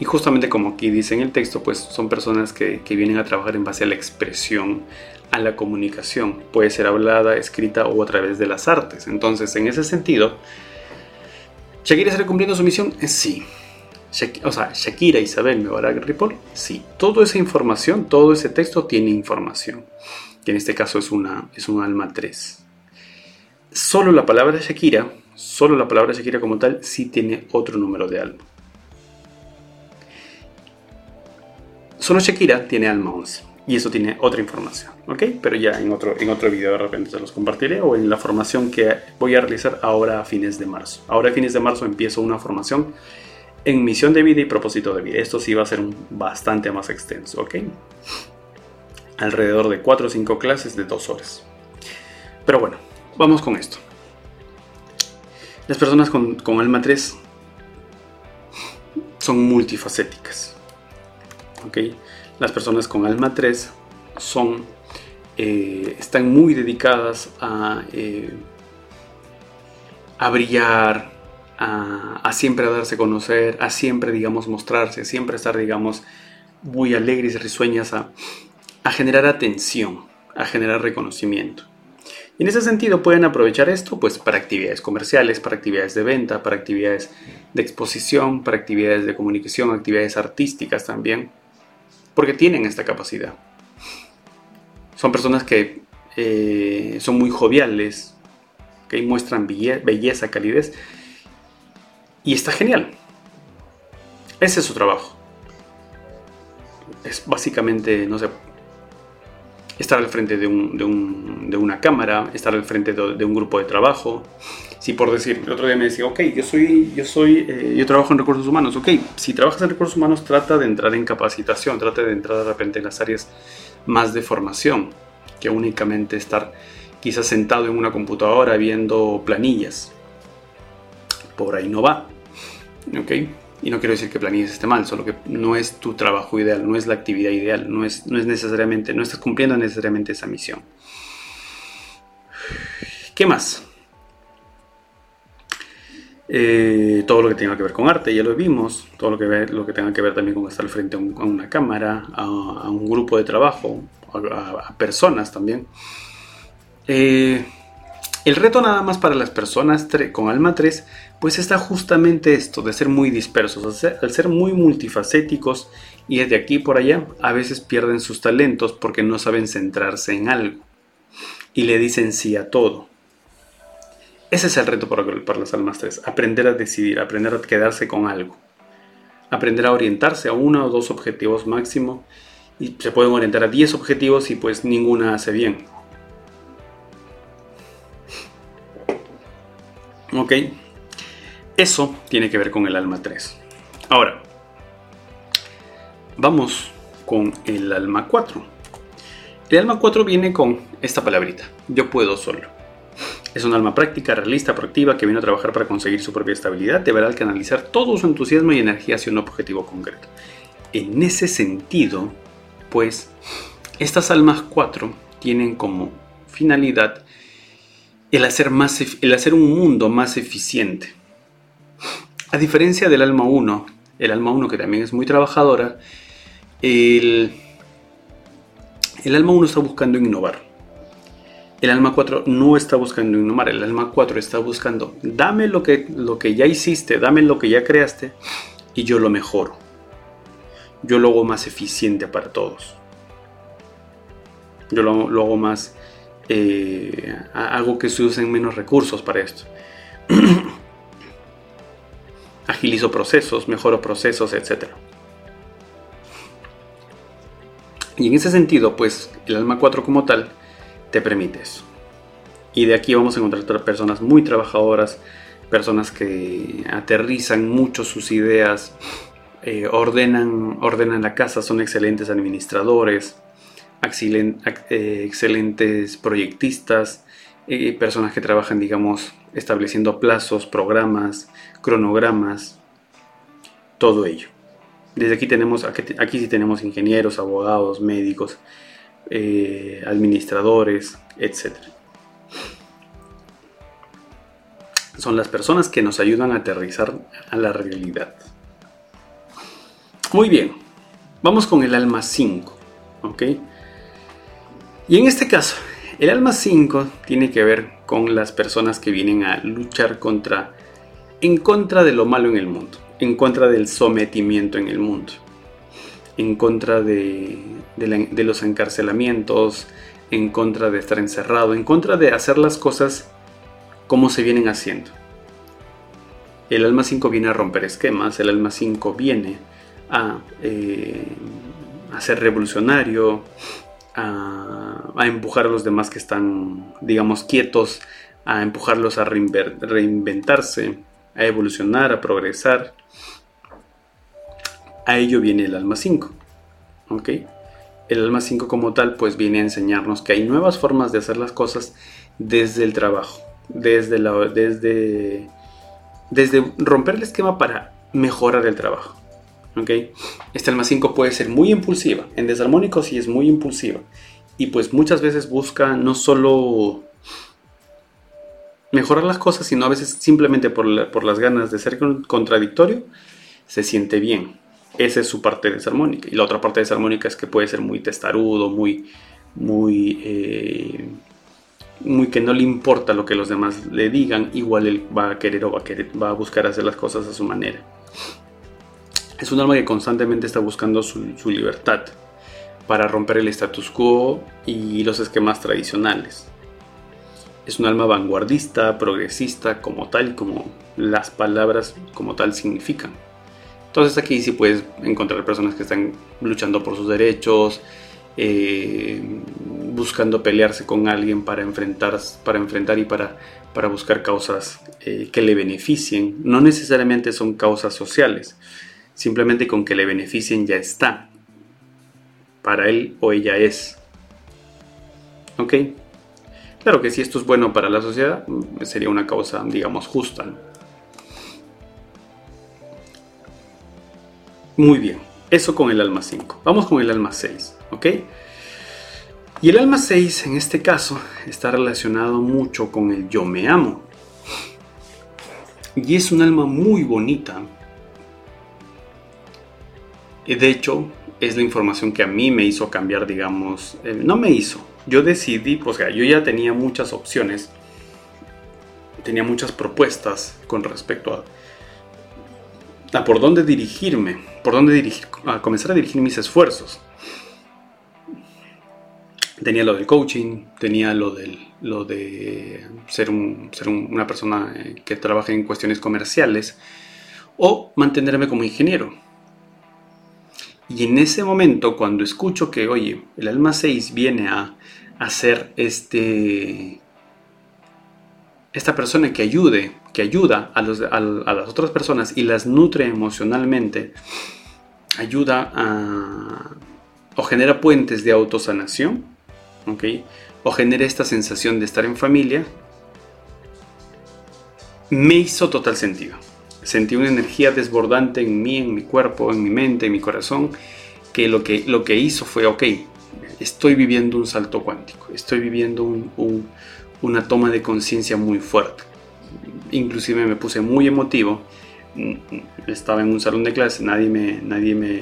Y justamente como aquí dice en el texto, pues son personas que, que vienen a trabajar en base a la expresión, a la comunicación. Puede ser hablada, escrita o a través de las artes. Entonces, en ese sentido, ¿Shakira estará cumpliendo su misión? Eh, sí. o sea, Shakira Isabel Mebarak Ripoll, sí. Toda esa información, todo ese texto tiene información. Que en este caso es, una, es un alma 3. Solo la palabra Shakira, solo la palabra Shakira como tal, sí tiene otro número de alma. Solo Shakira tiene alma 11 y eso tiene otra información, ¿ok? Pero ya en otro, en otro video de repente se los compartiré o en la formación que voy a realizar ahora a fines de marzo. Ahora a fines de marzo empiezo una formación en misión de vida y propósito de vida. Esto sí va a ser bastante más extenso, ¿ok? Alrededor de 4 o 5 clases de 2 horas. Pero bueno, vamos con esto. Las personas con, con alma 3 son multifacéticas, ¿ok? las personas con alma 3 son, eh, están muy dedicadas a, eh, a brillar, a, siempre darse a conocer, a siempre, digamos, mostrarse, a siempre estar, digamos, muy alegres y risueñas, a, a generar atención, a generar reconocimiento. Y en ese sentido pueden aprovechar esto pues para actividades comerciales, para actividades de venta, para actividades de exposición, para actividades de comunicación, actividades artísticas también porque tienen esta capacidad. Son personas que eh, son muy joviales, que muestran belleza, calidez, y está genial. Ese es su trabajo. Es básicamente, no sé, estar al frente de, una cámara, estar al frente de un grupo de trabajo, si por decir, el otro día me decía, ok, yo soy, yo soy, eh, yo trabajo en recursos humanos, ok, si trabajas en recursos humanos, trata de entrar en capacitación, trata de entrar de repente en las áreas más de formación, que únicamente estar quizás sentado en una computadora viendo planillas. Por ahí no va, ok. Y no quiero decir que planillas esté mal, solo que no es tu trabajo ideal, no es la actividad ideal, no es, no es necesariamente, no estás cumpliendo necesariamente esa misión. ¿Qué más? Eh, todo lo que tenga que ver con arte, ya lo vimos, todo lo que, lo que tenga que ver también con estar al frente a, una cámara, a, un grupo de trabajo, a, personas también. Eh, el reto nada más para las personas con alma 3, pues está justamente esto, de ser muy dispersos, al ser muy multifacéticos y desde aquí por allá, a veces pierden sus talentos porque no saben centrarse en algo y le dicen sí a todo. Ese es el reto para, las almas 3, aprender a decidir, aprender a quedarse con algo, aprender a orientarse a uno o dos objetivos máximo y se pueden orientar a 10 objetivos y pues ninguna hace bien. Ok, eso tiene que ver con el alma 3. Ahora, vamos con el alma 4. El alma 4 viene con esta palabrita, yo puedo solo. Es un alma práctica, realista, proactiva, que viene a trabajar para conseguir su propia estabilidad, deberá canalizar todo su entusiasmo y energía hacia un objetivo concreto. En ese sentido, pues, estas almas 4 tienen como finalidad el hacer, más, el hacer un mundo más eficiente. A diferencia del alma 1, el alma 1 que también es muy trabajadora, el, el alma 1 está buscando innovar. El alma 4 no está buscando innovar, el alma 4 está buscando, dame lo que, lo que ya hiciste, dame lo que ya creaste y yo lo mejoro. Yo lo hago más eficiente para todos. Yo lo, hago más, eh, hago que se usen menos recursos para esto. Agilizo procesos, mejoro procesos, etc. Y en ese sentido, pues el alma 4 como tal te permites. Y de aquí vamos a encontrar personas muy trabajadoras, personas que aterrizan mucho sus ideas, eh, ordenan, ordenan la casa, son excelentes administradores, eh, excelentes proyectistas, eh, personas que trabajan, digamos, estableciendo plazos, programas, cronogramas, todo ello. Desde aquí tenemos, aquí sí tenemos ingenieros, abogados, médicos, eh, administradores, etc. Son las personas que nos ayudan a aterrizar a la realidad. Muy bien, vamos con el alma 5. ¿Ok? Y en este caso, el alma 5 tiene que ver con las personas que vienen a luchar contra, en contra de lo malo en el mundo, en contra del sometimiento en el mundo, en contra de, los encarcelamientos, en contra de estar encerrado, en contra de hacer las cosas como se vienen haciendo. El alma 5 viene a romper esquemas, el alma 5 viene a, eh, a ser revolucionario, a, empujar a los demás que están, digamos, quietos, a empujarlos a reinventarse, a evolucionar, a progresar. A ello viene el alma 5. ¿Ok? El alma 5 como tal pues viene a enseñarnos que hay nuevas formas de hacer las cosas desde el trabajo, desde, desde, desde romper el esquema para mejorar el trabajo. ¿okay? Esta alma 5 puede ser muy impulsiva. En desarmónico sí es muy impulsiva. Y pues muchas veces busca no solo mejorar las cosas, sino a veces simplemente por, por las ganas de ser contradictorio, se siente bien. Esa es su parte desarmónica. Y la otra parte desarmónica es que puede ser muy testarudo, muy, muy, eh, muy que no le importa lo que los demás le digan, igual él va a querer o va a, querer, va a buscar hacer las cosas a su manera. Es un alma que constantemente está buscando su, libertad para romper el status quo y los esquemas tradicionales. Es un alma vanguardista, progresista, como tal, como las palabras como tal significan. Entonces aquí sí puedes encontrar personas que están luchando por sus derechos, eh, buscando pelearse con alguien para enfrentar, para enfrentar y para, para buscar causas eh, que le beneficien. No necesariamente son causas sociales, Simplemente con que le beneficien ya está. Para él o ella es. ¿Ok? Claro que si esto es bueno para la sociedad, mm, sería una causa, digamos, justa. Muy bien, eso con el alma 5. Vamos con el alma 6, ¿ok? Y el alma 6 en este caso está relacionado mucho con el yo me amo. Y es un alma muy bonita de hecho, es la información que a mí me hizo cambiar, digamos, eh, no me hizo. Yo decidí, pues yo ya tenía muchas opciones, tenía muchas propuestas con respecto a, a por dónde dirigirme, por dónde a comenzar a dirigir mis esfuerzos. Tenía lo del coaching, tenía lo, del, de ser, un, ser una persona eh, que trabaje en cuestiones comerciales o mantenerme como ingeniero y en ese momento, cuando escucho que, oye, el alma 6 viene a hacer este, esta persona que ayude, que ayuda a, las otras personas y las nutre emocionalmente, ayuda a, o genera puentes de autosanación, ¿ok? O genera esta sensación de estar en familia, me hizo total sentido. Sentí una energía desbordante en mí, en mi cuerpo, en mi mente, en mi corazón, que lo que, lo que hizo fue, ok, estoy viviendo un salto cuántico, estoy viviendo una toma de conciencia muy fuerte. Inclusive me puse muy emotivo. Estaba en un salón de clase, nadie me, nadie me,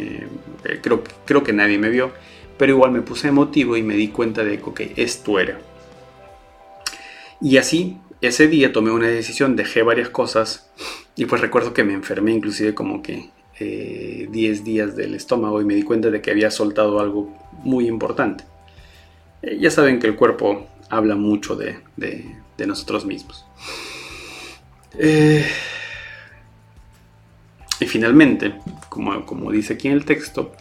eh, creo, creo que nadie me vio, pero igual me puse emotivo y me di cuenta de que esto era. Y así ese día tomé una decisión, dejé varias cosas y pues recuerdo que me enfermé inclusive como que 10 eh, días del estómago y me di cuenta de que había soltado algo muy importante. Eh, ya saben que el cuerpo habla mucho de, nosotros mismos. Eh, y finalmente, como, como dice aquí en el texto,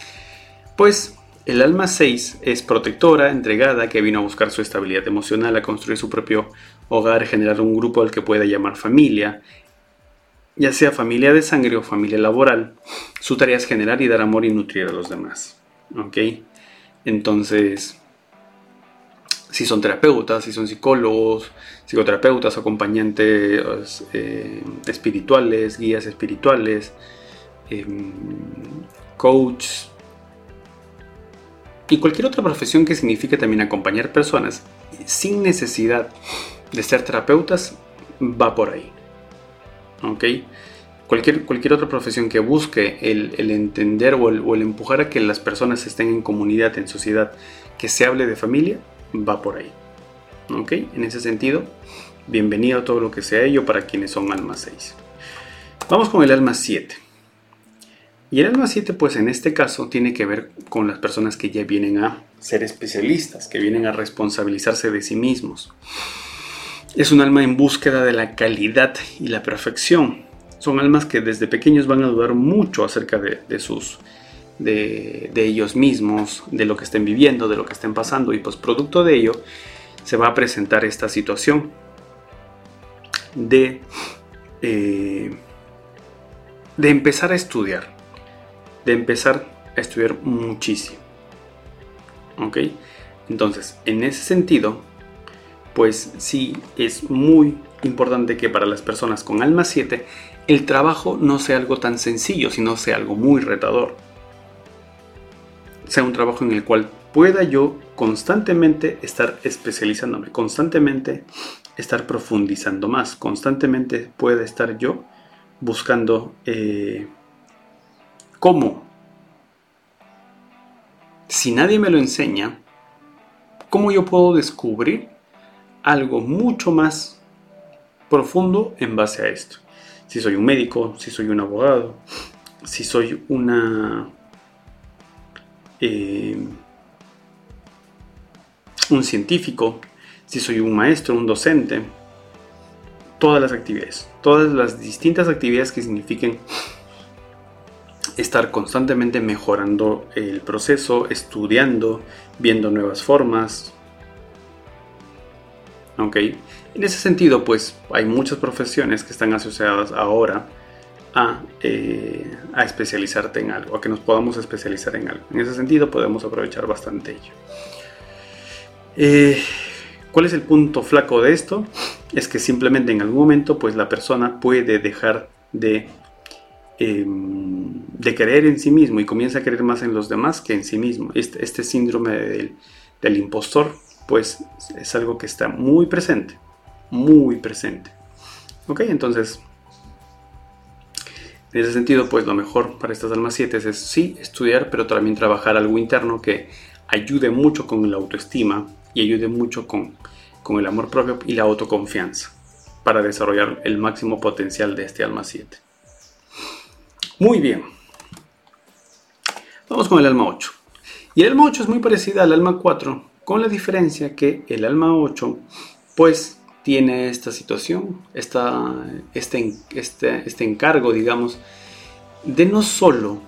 pues el alma 6 es protectora, entregada, que vino a buscar su estabilidad emocional, a construir su propio hogar, generar un grupo al que pueda llamar familia, ya sea familia de sangre o familia laboral. Su tarea es generar y dar amor y nutrir a los demás. ¿Ok? Entonces, si son terapeutas, si son psicólogos, psicoterapeutas, acompañantes eh, espirituales, guías espirituales, em, coaches, y cualquier otra profesión que signifique también acompañar personas sin necesidad de ser terapeutas va por ahí. ¿Ok? cualquier, cualquier otra profesión que busque el, entender o el, o el, empujar a que las personas estén en comunidad, en sociedad, que se hable de familia, va por ahí. ¿Ok? En ese sentido, bienvenido a todo lo que sea ello para quienes son alma 6. Vamos con el alma 7. Y el alma 7, pues en este caso, tiene que ver con las personas que ya vienen a ser especialistas, que vienen a responsabilizarse de sí mismos. Es un alma en búsqueda de la calidad y la perfección. Son almas que desde pequeños van a dudar mucho acerca de, sus de, ellos mismos, de lo que estén viviendo, de lo que estén pasando y pues producto de ello se va a presentar esta situación de, eh, de empezar a estudiar, de empezar a estudiar muchísimo. ¿Ok? Entonces, en ese sentido, pues sí es muy importante que para las personas con alma 7 el trabajo no sea algo tan sencillo, sino sea algo muy retador. Sea un trabajo en el cual pueda yo constantemente estar especializándome, constantemente estar profundizando más, constantemente pueda estar yo buscando eh, cómo. Si nadie me lo enseña, ¿cómo yo puedo descubrir algo mucho más profundo en base a esto? Si soy un médico, si soy un abogado, si soy una... Eh, un científico, si soy un maestro, un docente, todas las actividades, todas las distintas actividades que signifiquen estar constantemente mejorando el proceso, estudiando, viendo nuevas formas. Ok, en ese sentido, pues hay muchas profesiones que están asociadas ahora a, eh, a, especializarte en algo, a que nos podamos especializar en algo. En ese sentido, podemos aprovechar bastante ello. Eh, ¿Cuál es el punto flaco de esto? Es que simplemente en algún momento, pues la persona puede dejar de Em, de creer en sí mismo y comienza a creer más en los demás que en sí mismo. Este, este síndrome del, del, impostor, pues es algo que está muy presente, muy presente. Ok, entonces, en ese sentido, pues lo mejor para estas almas 7 es sí estudiar, pero también trabajar algo interno que ayude mucho con la autoestima y ayude mucho con, con el amor propio y la autoconfianza para desarrollar el máximo potencial de este alma 7. Muy bien. Vamos con el alma 8. Y el alma 8 es muy parecida al alma 4, con la diferencia que el alma 8 pues tiene esta situación, esta, este, este, este encargo, digamos, de no solo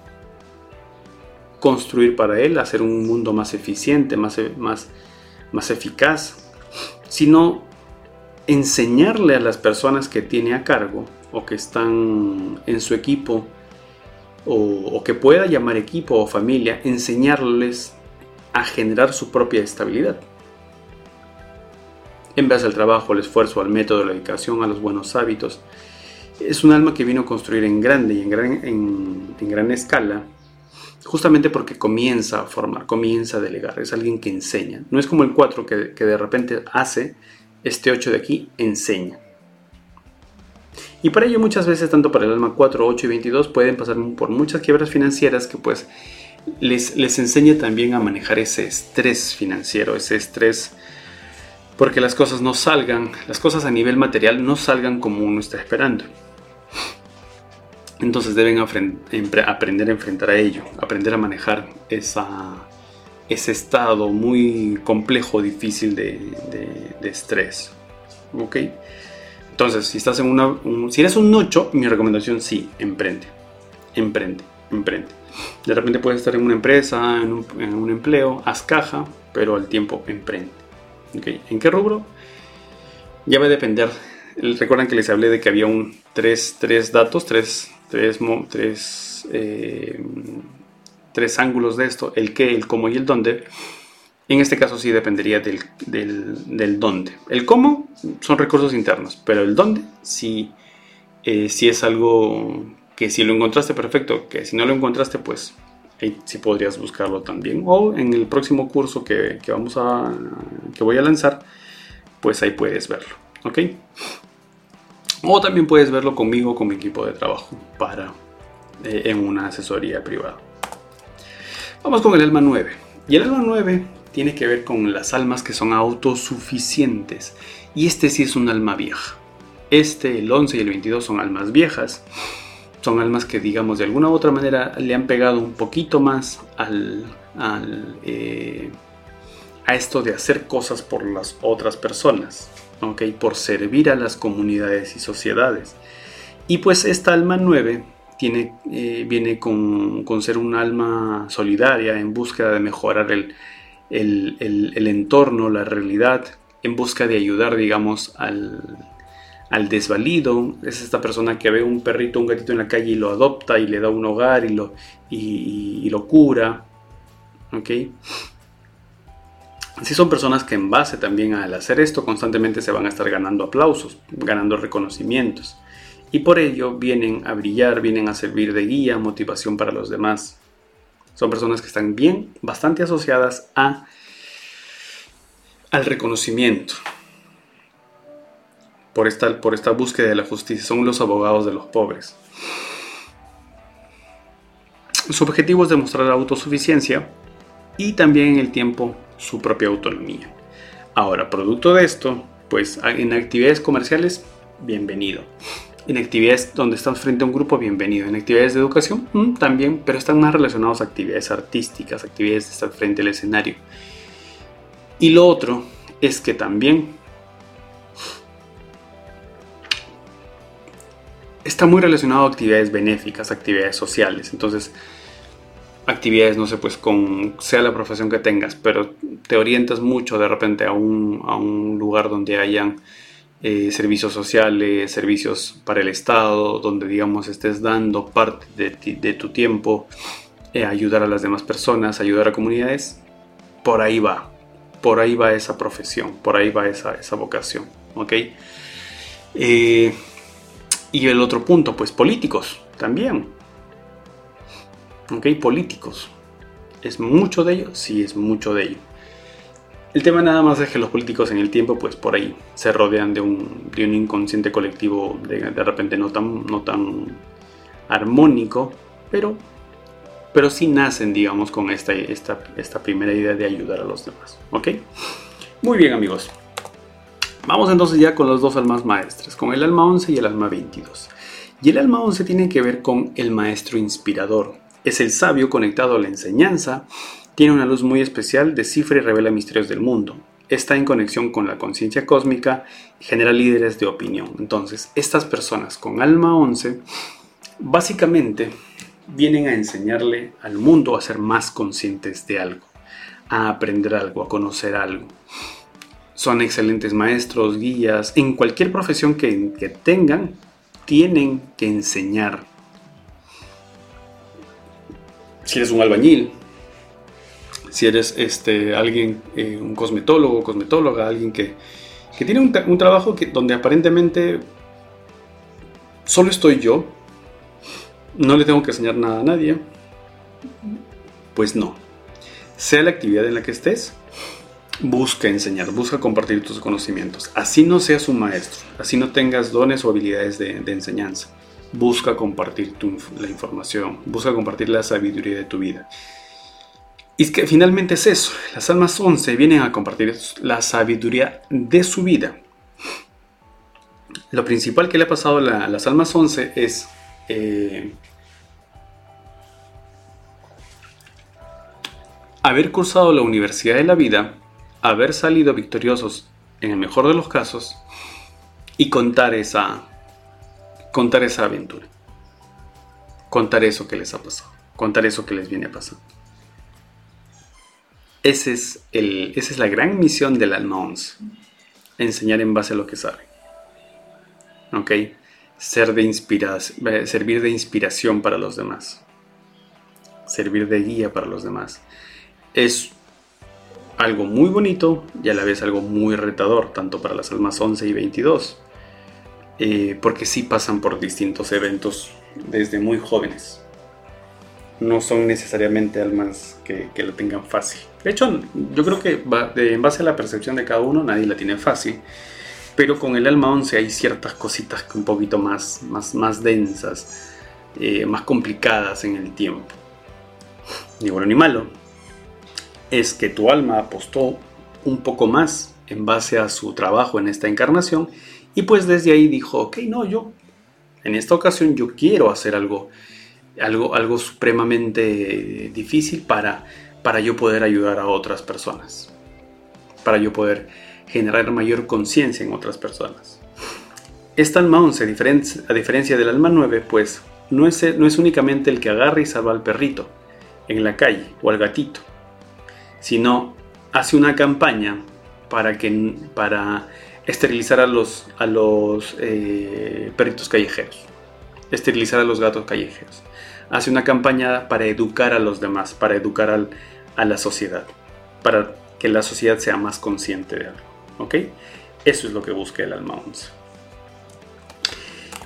construir para él, hacer un mundo más eficiente, más, más, más eficaz, sino enseñarle a las personas que tiene a cargo o que están en su equipo o, que pueda llamar equipo o familia, enseñarles a generar su propia estabilidad. En base al trabajo, al esfuerzo, al método, a la dedicación, a los buenos hábitos. Es un alma que vino a construir en grande y en gran, escala, justamente porque comienza a formar, comienza a delegar. Es alguien que enseña. No es como el 4 que, que de repente hace, este 8 de aquí enseña. Y para ello muchas veces, tanto para el alma 4, 8 y 22, pueden pasar por muchas quiebras financieras que pues les, les enseña también a manejar ese estrés financiero, ese estrés porque las cosas no salgan, las cosas a nivel material no salgan como uno está esperando. Entonces deben aprender a enfrentar a ello, aprender a manejar ese estado muy complejo, difícil de, estrés. ¿Ok? Entonces, si estás en una. si eres un 8, mi recomendación sí, emprende. Emprende, emprende. De repente puedes estar en una empresa, en un, empleo, haz caja, pero al tiempo emprende. ¿En qué rubro? Ya va a depender. Recuerdan que les hablé de que había un tres, tres datos, tres, tres, tres, eh, tres ángulos de esto: el qué, el cómo y el dónde. En este caso sí dependería del, del, dónde. El cómo son recursos internos, pero el dónde sí, eh, es algo que si lo encontraste perfecto, que si no lo encontraste pues ahí sí podrías buscarlo también. O en el próximo curso que, vamos a, que voy a lanzar, pues ahí puedes verlo. ¿Ok? O también puedes verlo conmigo, con mi equipo de trabajo, para eh, en una asesoría privada. Vamos con el alma 9. Y el alma 9 tiene que ver con las almas que son autosuficientes. Y este sí es un alma vieja. Este, el 11 y el 22 son almas viejas. Son almas que, digamos, de alguna u otra manera le han pegado un poquito más al, eh, a esto de hacer cosas por las otras personas. ¿ok? Por servir a las comunidades y sociedades. Y pues esta alma 9 tiene, eh, viene con, ser un alma solidaria en búsqueda de mejorar el, el, entorno, la realidad, en busca de ayudar, digamos, al, desvalido. Es esta persona que ve un perrito, un gatito en la calle y lo adopta y le da un hogar y lo, y, lo cura. ¿Ok? Si son personas que en base también al hacer esto constantemente se van a estar ganando aplausos, ganando reconocimientos. Y por ello vienen a brillar, vienen a servir de guía, motivación para los demás. Son personas que están bien, bastante asociadas a, al reconocimiento. Por esta, por esta búsqueda de la justicia. Son los abogados de los pobres. Su objetivo es demostrar autosuficiencia y también en el tiempo su propia autonomía. Ahora, producto de esto, pues en actividades comerciales, bienvenido. En actividades donde estás frente a un grupo, bienvenido. En actividades de educación, mm, también, pero están más relacionados a actividades artísticas, actividades de estar frente al escenario. Y lo otro es que también está muy relacionado a actividades benéficas, actividades sociales. Entonces, actividades, no sé, pues con sea la profesión que tengas, pero te orientas mucho de repente a un, a un lugar donde hayan eh, servicios sociales, servicios para el Estado, donde digamos estés dando parte de, tu tiempo, eh, ayudar a las demás personas, ayudar a comunidades, por ahí va, por ahí va esa profesión, por ahí va esa, esa vocación, ¿ok? Eh, y el otro punto, pues políticos también, ¿Ok? Políticos. ¿Es mucho de ello? Sí, es mucho de ello. El tema nada más es que los políticos en el tiempo, pues por ahí se rodean de un, de un inconsciente colectivo de, de, repente no tan, no tan armónico, pero, pero sí nacen, digamos, con esta, esta, esta primera idea de ayudar a los demás. ¿Ok? Muy bien, amigos. Vamos entonces ya con los dos almas maestras, con el alma 11 y el alma 22. Y el alma 11 tiene que ver con el maestro inspirador, es el sabio conectado a la enseñanza, tiene una luz muy especial, descifra y revela misterios del mundo. Está en conexión con la conciencia cósmica y genera líderes de opinión. Entonces, estas personas con alma 11 básicamente vienen a enseñarle al mundo a ser más conscientes de algo, a aprender algo, a conocer algo. Son excelentes maestros, guías, en cualquier profesión que, que tengan, tienen que enseñar si eres un albañil, si eres este, alguien, eh, un cosmetólogo, cosmetóloga, alguien que, tiene un, trabajo que, donde aparentemente solo estoy yo, no le tengo que enseñar nada a nadie, pues no. Sea la actividad en la que estés, busca enseñar, busca compartir tus conocimientos. Así no seas un maestro, así no tengas dones o habilidades de enseñanza busca compartir la información, busca compartir la sabiduría de tu vida. Y es que finalmente es eso, las almas 11 vienen a compartir la sabiduría de su vida. Lo principal que le ha pasado a, las almas 11 es eh, haber cursado la universidad de la vida, haber salido victoriosos en el mejor de los casos y contar esa contar esa aventura. Contar eso que les ha pasado. Contar eso que les viene pasar. Ese es el, esa es la gran misión del alma 11. Enseñar en base a lo que sabe. ¿Ok? Ser de eh, servir de inspiración para los demás. Servir de guía para los demás. Es algo muy bonito y a la vez algo muy retador, tanto para las almas 11 y 22 eh, porque sí pasan por distintos eventos desde muy jóvenes. No son necesariamente almas que, lo tengan fácil. De hecho, yo creo que en base a la percepción de cada uno, nadie la tiene fácil. pero con el alma 11 hay ciertas cositas un poquito más, más, más densas, eh, más complicadas en el tiempo. Ni bueno ni malo. Es que tu alma apostó un poco más en base a su trabajo en esta encarnación y pues desde ahí dijo, ok, no, yo en esta ocasión yo quiero hacer algo, algo, algo supremamente difícil para, para yo poder ayudar a otras personas, para yo poder generar mayor conciencia en otras personas. Esta alma 11, a diferencia del alma 9, pues no es, no es únicamente el que agarra y salva al perrito en la calle o al gatito, sino hace una campaña para, que, para esterilizar a los, a los eh, perritos callejeros, esterilizar a los gatos callejeros. Hace una campaña para educar a los demás, para educar a la sociedad, para que la sociedad sea más consciente de algo. ¿Ok? Eso es lo que busca el alma 11.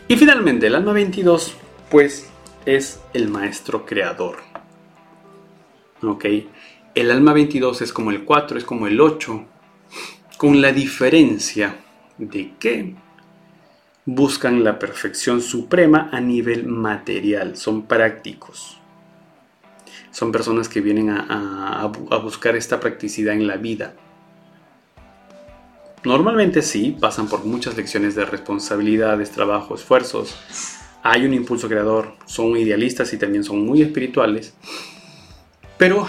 Y finalmente, el alma 22, pues es el maestro creador. ¿Ok? El alma 22 es como el 4, es como el 8, con la diferencia de que buscan la perfección suprema a nivel material, son prácticos. Son personas que vienen a, buscar esta practicidad en la vida. Normalmente sí, pasan por muchas lecciones de responsabilidades, trabajo, esfuerzos. Hay un impulso creador, son idealistas y también son muy espirituales. Pero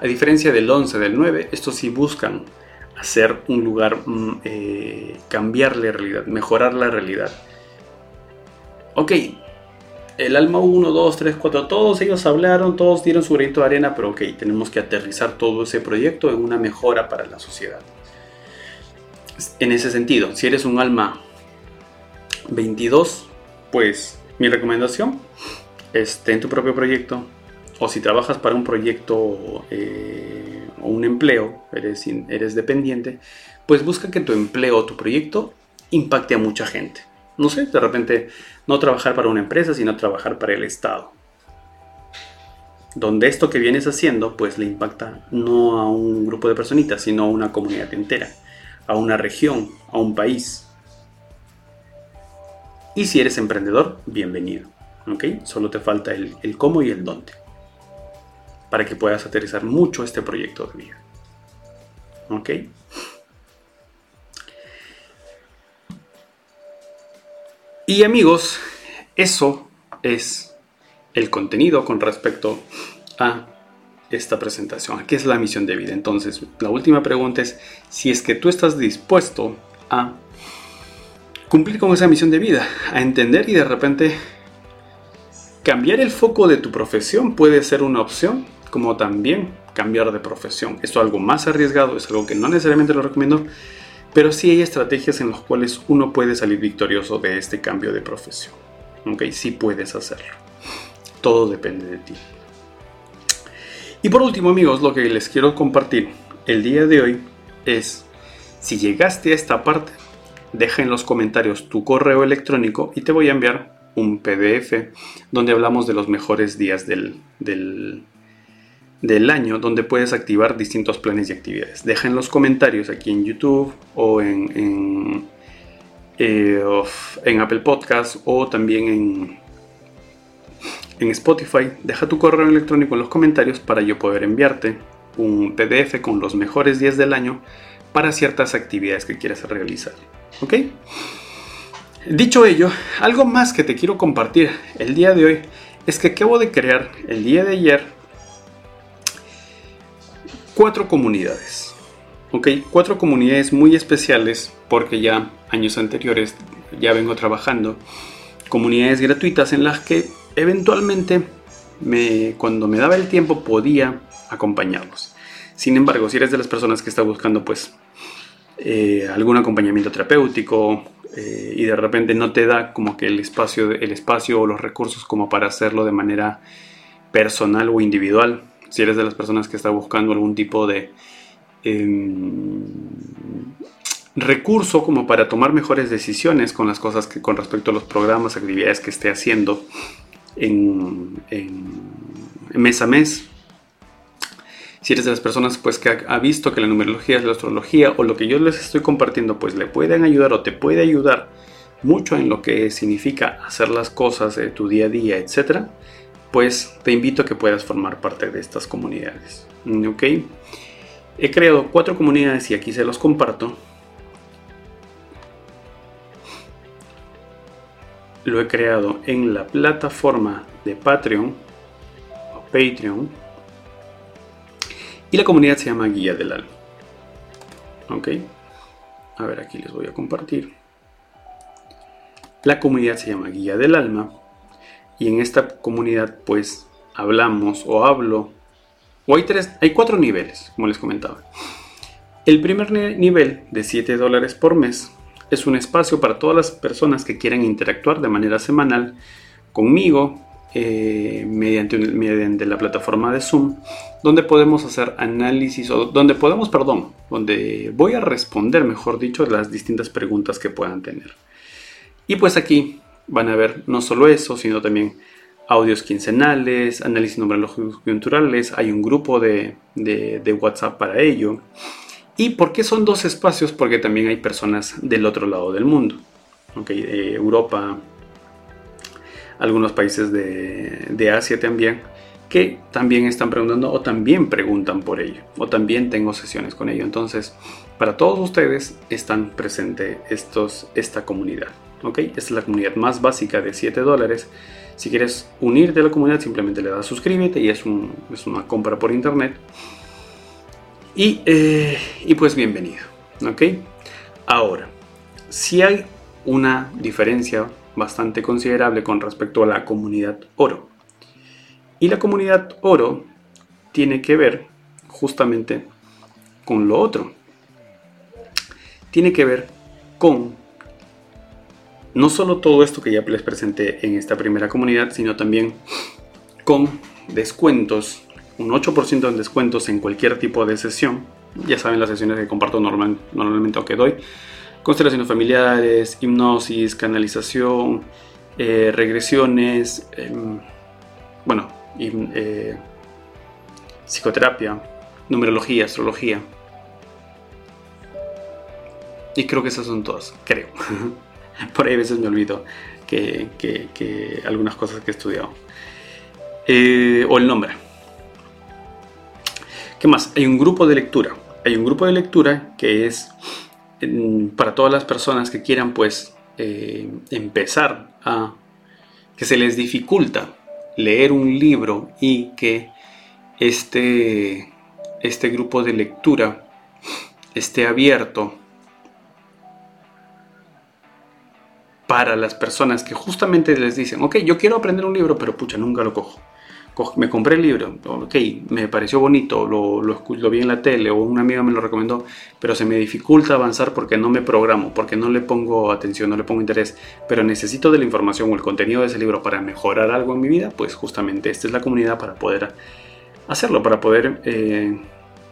a diferencia del 11, del 9, estos sí buscan hacer un lugar, mm, eh, cambiar la realidad, mejorar la realidad. Ok, el alma 1, 2, 3, 4, todos ellos hablaron, todos dieron su granito de arena, pero ok, tenemos que aterrizar todo ese proyecto en una mejora para la sociedad. En ese sentido, si eres un alma 22, pues mi recomendación es ten tu propio proyecto, o si trabajas para un proyecto eh, o un empleo, eres, eres dependiente, pues busca que tu empleo o tu proyecto impacte a mucha gente. No sé, de repente no trabajar para una empresa, sino trabajar para el Estado. Donde esto que vienes haciendo, pues le impacta no a un grupo de personitas, sino a una comunidad entera, a una región, a un país. Y si eres emprendedor, bienvenido. ¿ok? Solo te falta el, el cómo y el dónde para que puedas aterrizar mucho este proyecto de vida. ¿Ok? Y amigos, eso es el contenido con respecto a esta presentación. ¿Qué es la misión de vida? Entonces, la última pregunta es si es que tú estás dispuesto a cumplir con esa misión de vida, a entender y de repente cambiar el foco de tu profesión puede ser una opción como también cambiar de profesión. Esto es algo más arriesgado, es algo que no necesariamente lo recomiendo, pero sí hay estrategias en las cuales uno puede salir victorioso de este cambio de profesión. ¿Ok? Sí puedes hacerlo. Todo depende de ti. Y por último, amigos, lo que les quiero compartir el día de hoy es, si llegaste a esta parte, deja en los comentarios tu correo electrónico y te voy a enviar un PDF donde hablamos de los mejores días del, del, del año donde puedes activar distintos planes y actividades. Deja en los comentarios aquí en YouTube o en, en, eh, Apple Podcast o también en, en Spotify. Deja tu correo electrónico en los comentarios para yo poder enviarte un PDF con los mejores días del año para ciertas actividades que quieras realizar. ¿Ok? Dicho ello, algo más que te quiero compartir el día de hoy es que acabo de crear el día de ayer cuatro comunidades. ¿ok? Cuatro comunidades muy especiales porque ya años anteriores ya vengo trabajando. Comunidades gratuitas en las que eventualmente me, cuando me daba el tiempo podía acompañarlos. Sin embargo, si eres de las personas que está buscando pues eh, algún acompañamiento terapéutico eh, y de repente no te da como que el espacio, el espacio o los recursos como para hacerlo de manera personal o individual, si eres de las personas que está buscando algún tipo de em, recurso como para tomar mejores decisiones con las cosas que con respecto a los programas, actividades que esté haciendo en, mes a mes, Si eres de las personas pues que ha, visto que la numerología es la astrología o lo que yo les estoy compartiendo pues le pueden ayudar o te puede ayudar mucho en lo que significa hacer las cosas de tu día a día, etc., pues te invito a que puedas formar parte de estas comunidades. ¿Ok? He creado cuatro comunidades y aquí se los comparto. Lo he creado en la plataforma de Patreon o Patreon. Y la comunidad se llama Guía del Alma. ¿Ok? A ver, aquí les voy a compartir. La comunidad se llama Guía del Alma. Y en esta comunidad pues hablamos o hablo o hay, tres, hay cuatro niveles, como les comentaba. El primer nivel de 7 dólares por mes es un espacio para todas las personas que quieran interactuar de manera semanal conmigo eh, mediante, mediante la plataforma de Zoom, donde podemos hacer análisis o donde podemos, perdón, donde voy a responder, mejor dicho, las distintas preguntas que puedan tener. Y pues aquí van a ver no solo eso, sino también audios quincenales, análisis numerológicos coyunturales, hay un grupo de, WhatsApp para ello. ¿Y por qué son dos espacios? Porque también hay personas del otro lado del mundo. Okay, Europa, algunos países de, de, Asia también, que también están preguntando o también preguntan por ello, o también tengo sesiones con ello. Entonces, para todos ustedes están presente estos, esta comunidad. Esta es la comunidad más básica de 7 dólares si quieres unirte a la comunidad, simplemente le das suscríbete y es, una compra por internet. Y, eh, y pues bienvenido. ¿Ok? Ahora, si hay una diferencia bastante considerable con respecto a la comunidad oro. Y la comunidad oro tiene que ver justamente con lo otro. Tiene que ver con no solo todo esto que ya les presenté en esta primera comunidad, sino también con descuentos, un 8% en descuentos en cualquier tipo de sesión. Ya saben las sesiones que comparto normalmente o que doy. Constelaciones familiares, hipnosis, canalización, eh, regresiones, em, bueno, eh, psicoterapia, numerología, astrología. Y creo que esas son todas, creo. Por ahí a veces me olvido que, algunas cosas que he estudiado. Eh, o el nombre. ¿Qué más? Hay un grupo de lectura. Hay un grupo de lectura que es para todas las personas que quieran pues eh, empezar a... que se les dificulta leer un libro y que este, este grupo de lectura esté abierto para las personas que justamente les dicen, ok, yo quiero aprender un libro, pero pucha, nunca lo cojo. Me compré el libro, ok, me pareció bonito, lo, vi en la tele o una amiga me lo recomendó, pero se me dificulta avanzar porque no me programo, porque no le pongo atención, no le pongo interés, pero necesito de la información o el contenido de ese libro para mejorar algo en mi vida, pues justamente esta es la comunidad para poder hacerlo, para poder eh,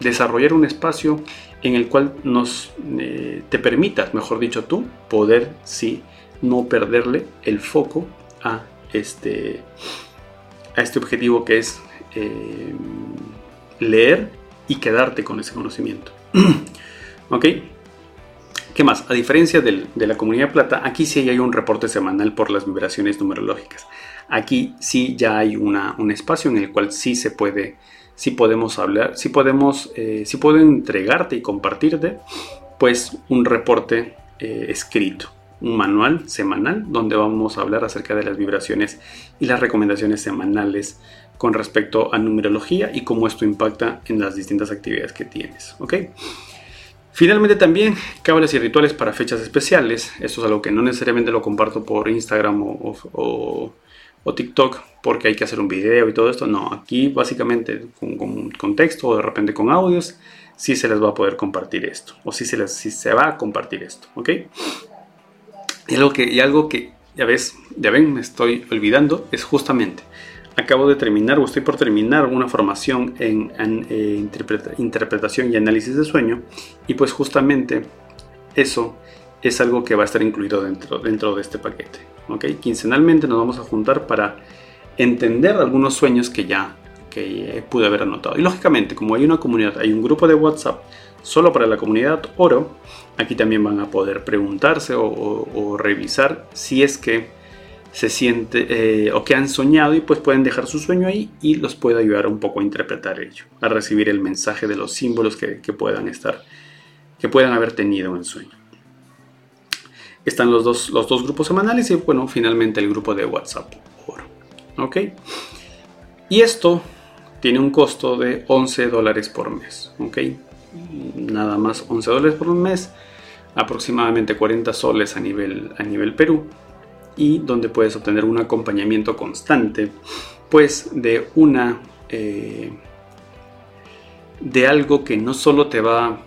desarrollar un espacio en el cual nos eh, te permitas, mejor dicho tú, poder sí no perderle el foco a este, a este objetivo que es eh, leer y quedarte con ese conocimiento. ¿Ok? ¿Qué más? A diferencia de la comunidad plata, aquí sí hay un reporte semanal por las vibraciones numerológicas. Aquí sí ya hay una, un espacio en el cual sí se puede, sí podemos hablar, sí podemos, eh, sí puedo entregarte y compartirte, pues un reporte eh, escrito un manual semanal donde vamos a hablar acerca de las vibraciones y las recomendaciones semanales con respecto a numerología y cómo esto impacta en las distintas actividades que tienes. ¿ok? Finalmente también cábalas y rituales para fechas especiales. Esto es algo que no necesariamente lo comparto por Instagram o, TikTok porque hay que hacer un video y todo esto. No, aquí básicamente con, con, texto o de repente con audios sí se les va a poder compartir esto o sí se, les, sí se va a compartir esto. ¿ok? Y algo que, y algo que ya ves, ya ven, me estoy olvidando, es justamente, acabo de terminar o estoy por terminar una formación en, eh, interpretación y análisis de sueño y pues justamente eso es algo que va a estar incluido dentro, dentro de este paquete. ¿okay? Quincenalmente nos vamos a juntar para entender algunos sueños que ya, que pude haber anotado. Y lógicamente, como hay una comunidad, hay un grupo de WhatsApp solo para la comunidad oro, aquí también van a poder preguntarse o, revisar si es que se siente eh, o que han soñado y pues pueden dejar su sueño ahí y los puede ayudar un poco a interpretar ello, a recibir el mensaje de los símbolos que, puedan estar, que puedan haber tenido en sueño. Están los dos, los dos grupos semanales y bueno, finalmente el grupo de WhatsApp. ¿Ok? Y esto tiene un costo de 11 dólares por mes. ¿Ok? Nada más 11 dólares por mes, aproximadamente 40 soles a nivel, a nivel Perú y donde puedes obtener un acompañamiento constante, pues de una... Eh, de algo que no solo te va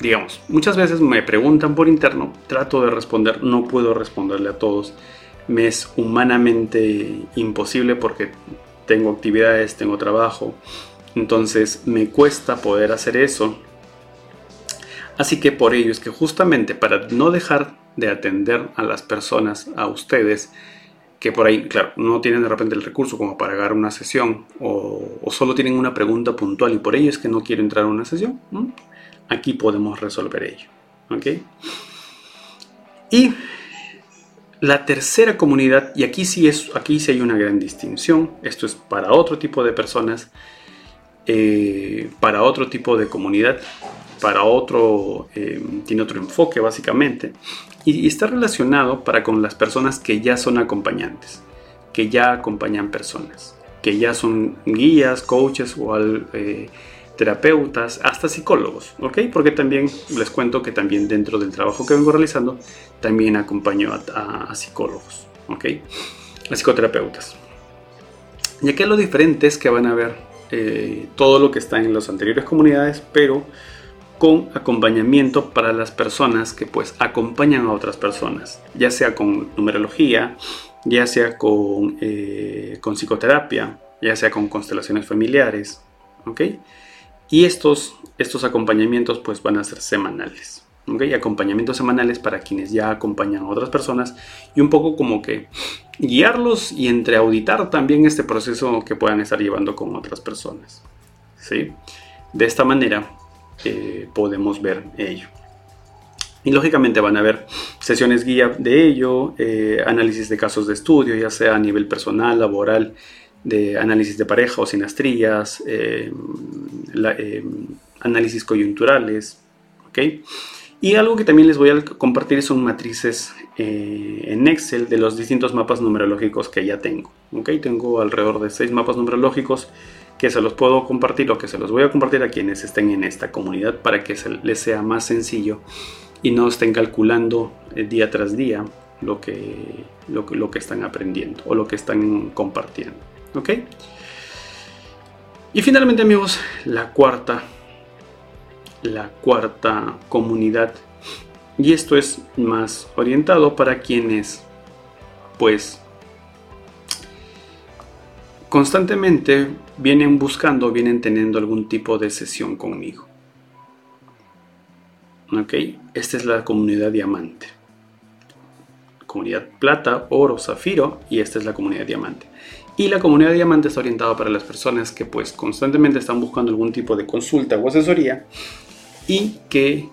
digamos, muchas veces me preguntan por interno, trato de responder, no puedo responderle a todos. Me es humanamente imposible porque tengo actividades, tengo trabajo, entonces me cuesta poder hacer eso. Así que por ello es que justamente para no dejar de atender a las personas, a ustedes, que por ahí, claro, no tienen de repente el recurso como para pagar una sesión o, solo tienen una pregunta puntual y por ello es que no quiero entrar a una sesión aquí podemos resolver ello. ¿ok? Y la tercera comunidad, y aquí sí, es, aquí sí hay una gran distinción, esto es para otro tipo de personas, eh, para otro tipo de comunidad, para otro, eh, tiene otro enfoque básicamente, y, está relacionado para con las personas que ya son acompañantes, que ya acompañan personas, que ya son guías, coaches o eh, terapeutas, hasta psicólogos, ¿ok? Porque también les cuento que también dentro del trabajo que vengo realizando, también acompaño a, psicólogos, ¿ok? A psicoterapeutas. Y aquí lo diferente es que van a ver eh, todo lo que está en las anteriores comunidades, pero con acompañamiento para las personas que pues acompañan a otras personas, ya sea con numerología, ya sea con, eh, con psicoterapia, ya sea con constelaciones familiares, ¿ok? Y estos, estos acompañamientos pues van a ser semanales. ¿okay? Acompañamientos semanales para quienes ya acompañan a otras personas y un poco como que guiarlos y entreauditar también este proceso que puedan estar llevando con otras personas. ¿sí? De esta manera eh, podemos ver ello. Y lógicamente van a haber sesiones guía de ello, eh, análisis de casos de estudio, ya sea a nivel personal, laboral, de análisis de pareja o sinastrías, eh, análisis coyunturales, ¿ok? Y algo que también les voy a compartir son matrices en Excel de los distintos mapas numerológicos que ya tengo, ¿ok? Tengo alrededor de seis mapas numerológicos que se los puedo compartir o que se los voy a compartir a quienes estén en esta comunidad para que les sea más sencillo y no estén calculando día tras día lo que, lo que están aprendiendo o lo que están compartiendo. ¿Ok? Y finalmente amigos, la cuarta, la cuarta comunidad. Y esto es más orientado para quienes, pues, constantemente vienen buscando, vienen teniendo algún tipo de sesión conmigo. ¿Ok? Esta es la comunidad diamante. Comunidad plata, oro, zafiro y esta es la comunidad diamante. Y la comunidad diamante está orientada para las personas que pues constantemente están buscando algún tipo de consulta o asesoría y que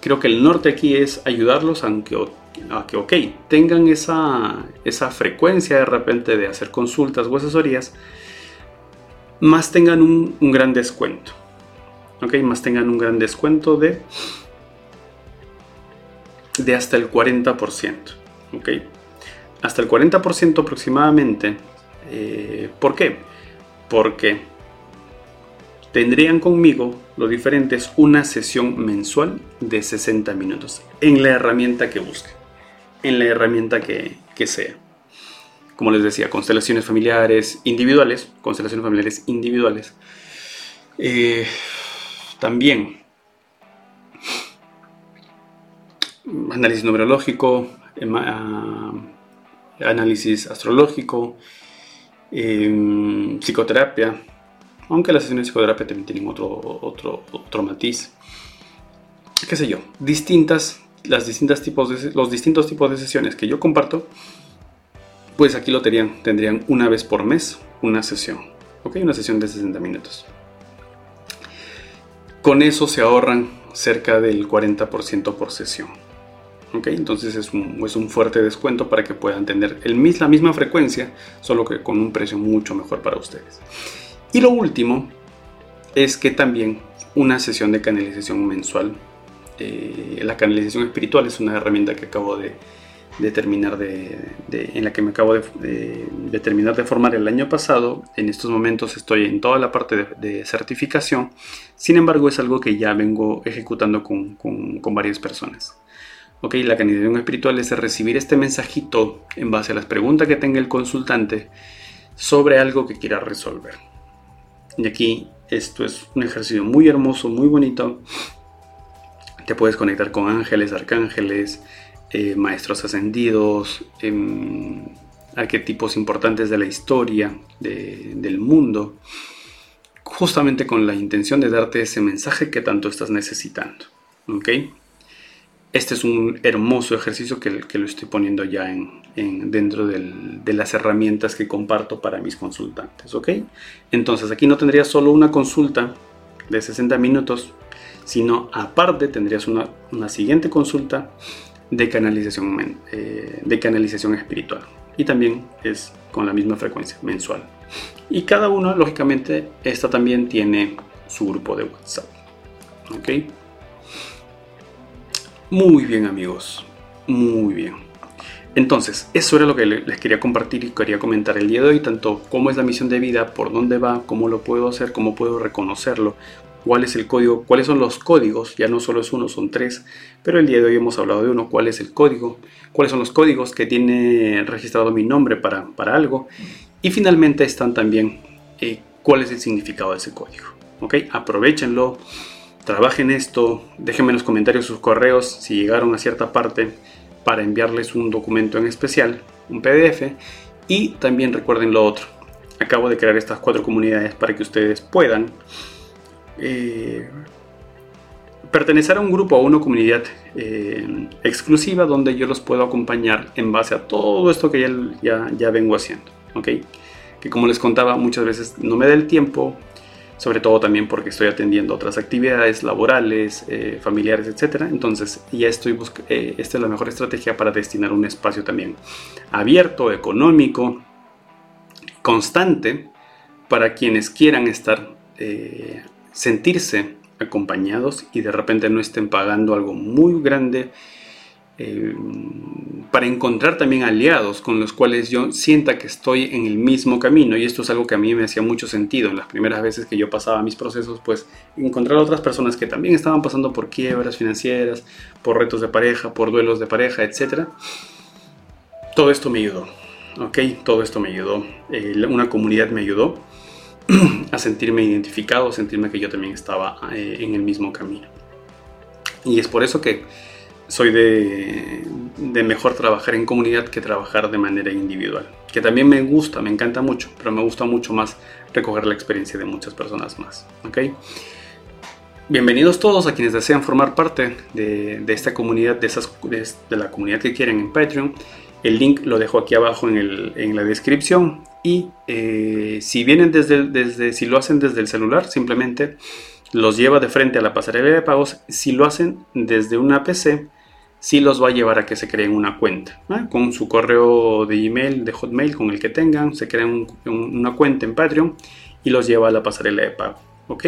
creo que el norte aquí es ayudarlos a que, a que ok, tengan esa, esa frecuencia de repente de hacer consultas o asesorías, más tengan un, gran descuento. Ok, más tengan un gran descuento de, de hasta el 40%. Ok, hasta el 40% aproximadamente. Eh, ¿Por qué? Porque tendrían conmigo los diferentes una sesión mensual de 60 minutos en la herramienta que busquen, en la herramienta que, sea. Como les decía, constelaciones familiares individuales, constelaciones familiares individuales. Eh, también análisis numerológico, ah, análisis astrológico, em, psicoterapia, aunque las sesiones de psicoterapia también tienen otro, otro, otro matiz. Qué sé yo, distintas, las distintas tipos de, los distintos tipos de sesiones que yo comparto, pues aquí lo tendrían, tendrían una vez por mes, una sesión. ¿Ok? Una sesión de 60 minutos. Con eso se ahorran cerca del 40% por sesión. ¿Ok? Entonces es un, es un, fuerte descuento para que puedan tener el, la misma frecuencia, solo que con un precio mucho mejor para ustedes. Y lo último es que también una sesión de canalización mensual. Eh, la canalización espiritual es una herramienta que acabo de, terminar de, en la que me acabo de, terminar de formar el año pasado. En estos momentos estoy en toda la parte de, certificación. Sin embargo, es algo que ya vengo ejecutando con, con, varias personas. Ok, la canalización espiritual es recibir este mensajito en base a las preguntas que tenga el consultante sobre algo que quiera resolver. Y aquí esto es un ejercicio muy hermoso, muy bonito. Te puedes conectar con ángeles, arcángeles, eh, maestros ascendidos, em, arquetipos importantes de la historia, del mundo, justamente con la intención de darte ese mensaje que tanto estás necesitando. ¿ok? Este es un hermoso ejercicio que, lo estoy poniendo ya en, dentro de las herramientas que comparto para mis consultantes. ¿ok? Entonces aquí no tendrías solo una consulta de 60 minutos, sino aparte tendrías una, una siguiente consulta de canalización, eh, de canalización espiritual. Y también es con la misma frecuencia, mensual. Y cada uno, lógicamente, esta también tiene su grupo de WhatsApp. ¿Ok? Muy bien, amigos. Muy bien. Entonces, eso era lo que les quería compartir y quería comentar el día de hoy, tanto cómo es la misión de vida, por dónde va, cómo lo puedo hacer, cómo puedo reconocerlo, cuál es el código, cuáles son los códigos, ya no solo es uno, son tres, pero el día de hoy hemos hablado de uno, cuál es el código, cuáles son los códigos que tiene registrado mi nombre para, para algo, y finalmente están también eh, cuál es el significado de ese código. ¿ok? Aprovechenlo, trabajen esto, déjenme en los comentarios sus correos si llegaron a cierta parte para enviarles un documento en especial, un PDF, y también recuerden lo otro. Acabo de crear estas cuatro comunidades para que ustedes puedan eh, pertenecer a un grupo, a una comunidad eh, exclusiva donde yo los puedo acompañar en base a todo esto que ya, ya, vengo haciendo. ¿ok? Que como les contaba, muchas veces no me da el tiempo, sobre todo también porque estoy atendiendo otras actividades laborales, eh, familiares, etc. Entonces ya estoy esta es la mejor estrategia para destinar un espacio también abierto, económico, constante, para quienes quieran estar sentirse acompañados y de repente no estén pagando algo muy grande eh, para encontrar también aliados con los cuales yo sienta que estoy en el mismo camino. Y esto es algo que a mí me hacía mucho sentido. En las primeras veces que yo pasaba mis procesos pues encontrar otras personas que también estaban pasando por quiebras financieras por retos de pareja por duelos de pareja etcétera todo esto me ayudó ok todo esto me ayudó eh, una comunidad me ayudó a sentirme identificado, sentirme que yo también estaba eh, en el mismo camino. Y es por eso que soy de, mejor trabajar en comunidad que trabajar de manera individual. Que también me gusta, me encanta mucho, pero me gusta mucho más recoger la experiencia de muchas personas más. Bienvenidos todos a quienes desean formar parte de, esta comunidad, de, esas, de, la comunidad que quieren en Patreon. El link lo dejo aquí abajo en, en la descripción y eh, si vienen desde, desde, si lo hacen desde el celular, simplemente los lleva de frente a la pasarela de pagos. Si lo hacen desde una PC, sí los va a llevar a que se creen una cuenta. Con su correo de email, de Hotmail, con el que tengan, se crean una cuenta en Patreon y los lleva a la pasarela de pago. ¿Ok?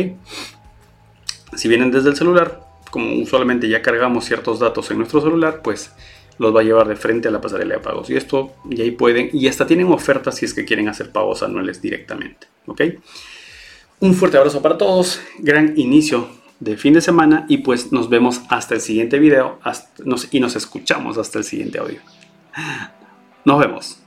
Si vienen desde el celular, como usualmente ya cargamos ciertos datos en nuestro celular, pues los va a llevar de frente a la pasarela de pagos. Y esto, y ahí pueden, y hasta tienen ofertas si es que quieren hacer pagos anuales directamente. ¿Ok? Un fuerte abrazo para todos, gran inicio de fin de semana y pues nos vemos hasta el siguiente video y nos escuchamos hasta el siguiente audio. Nos vemos.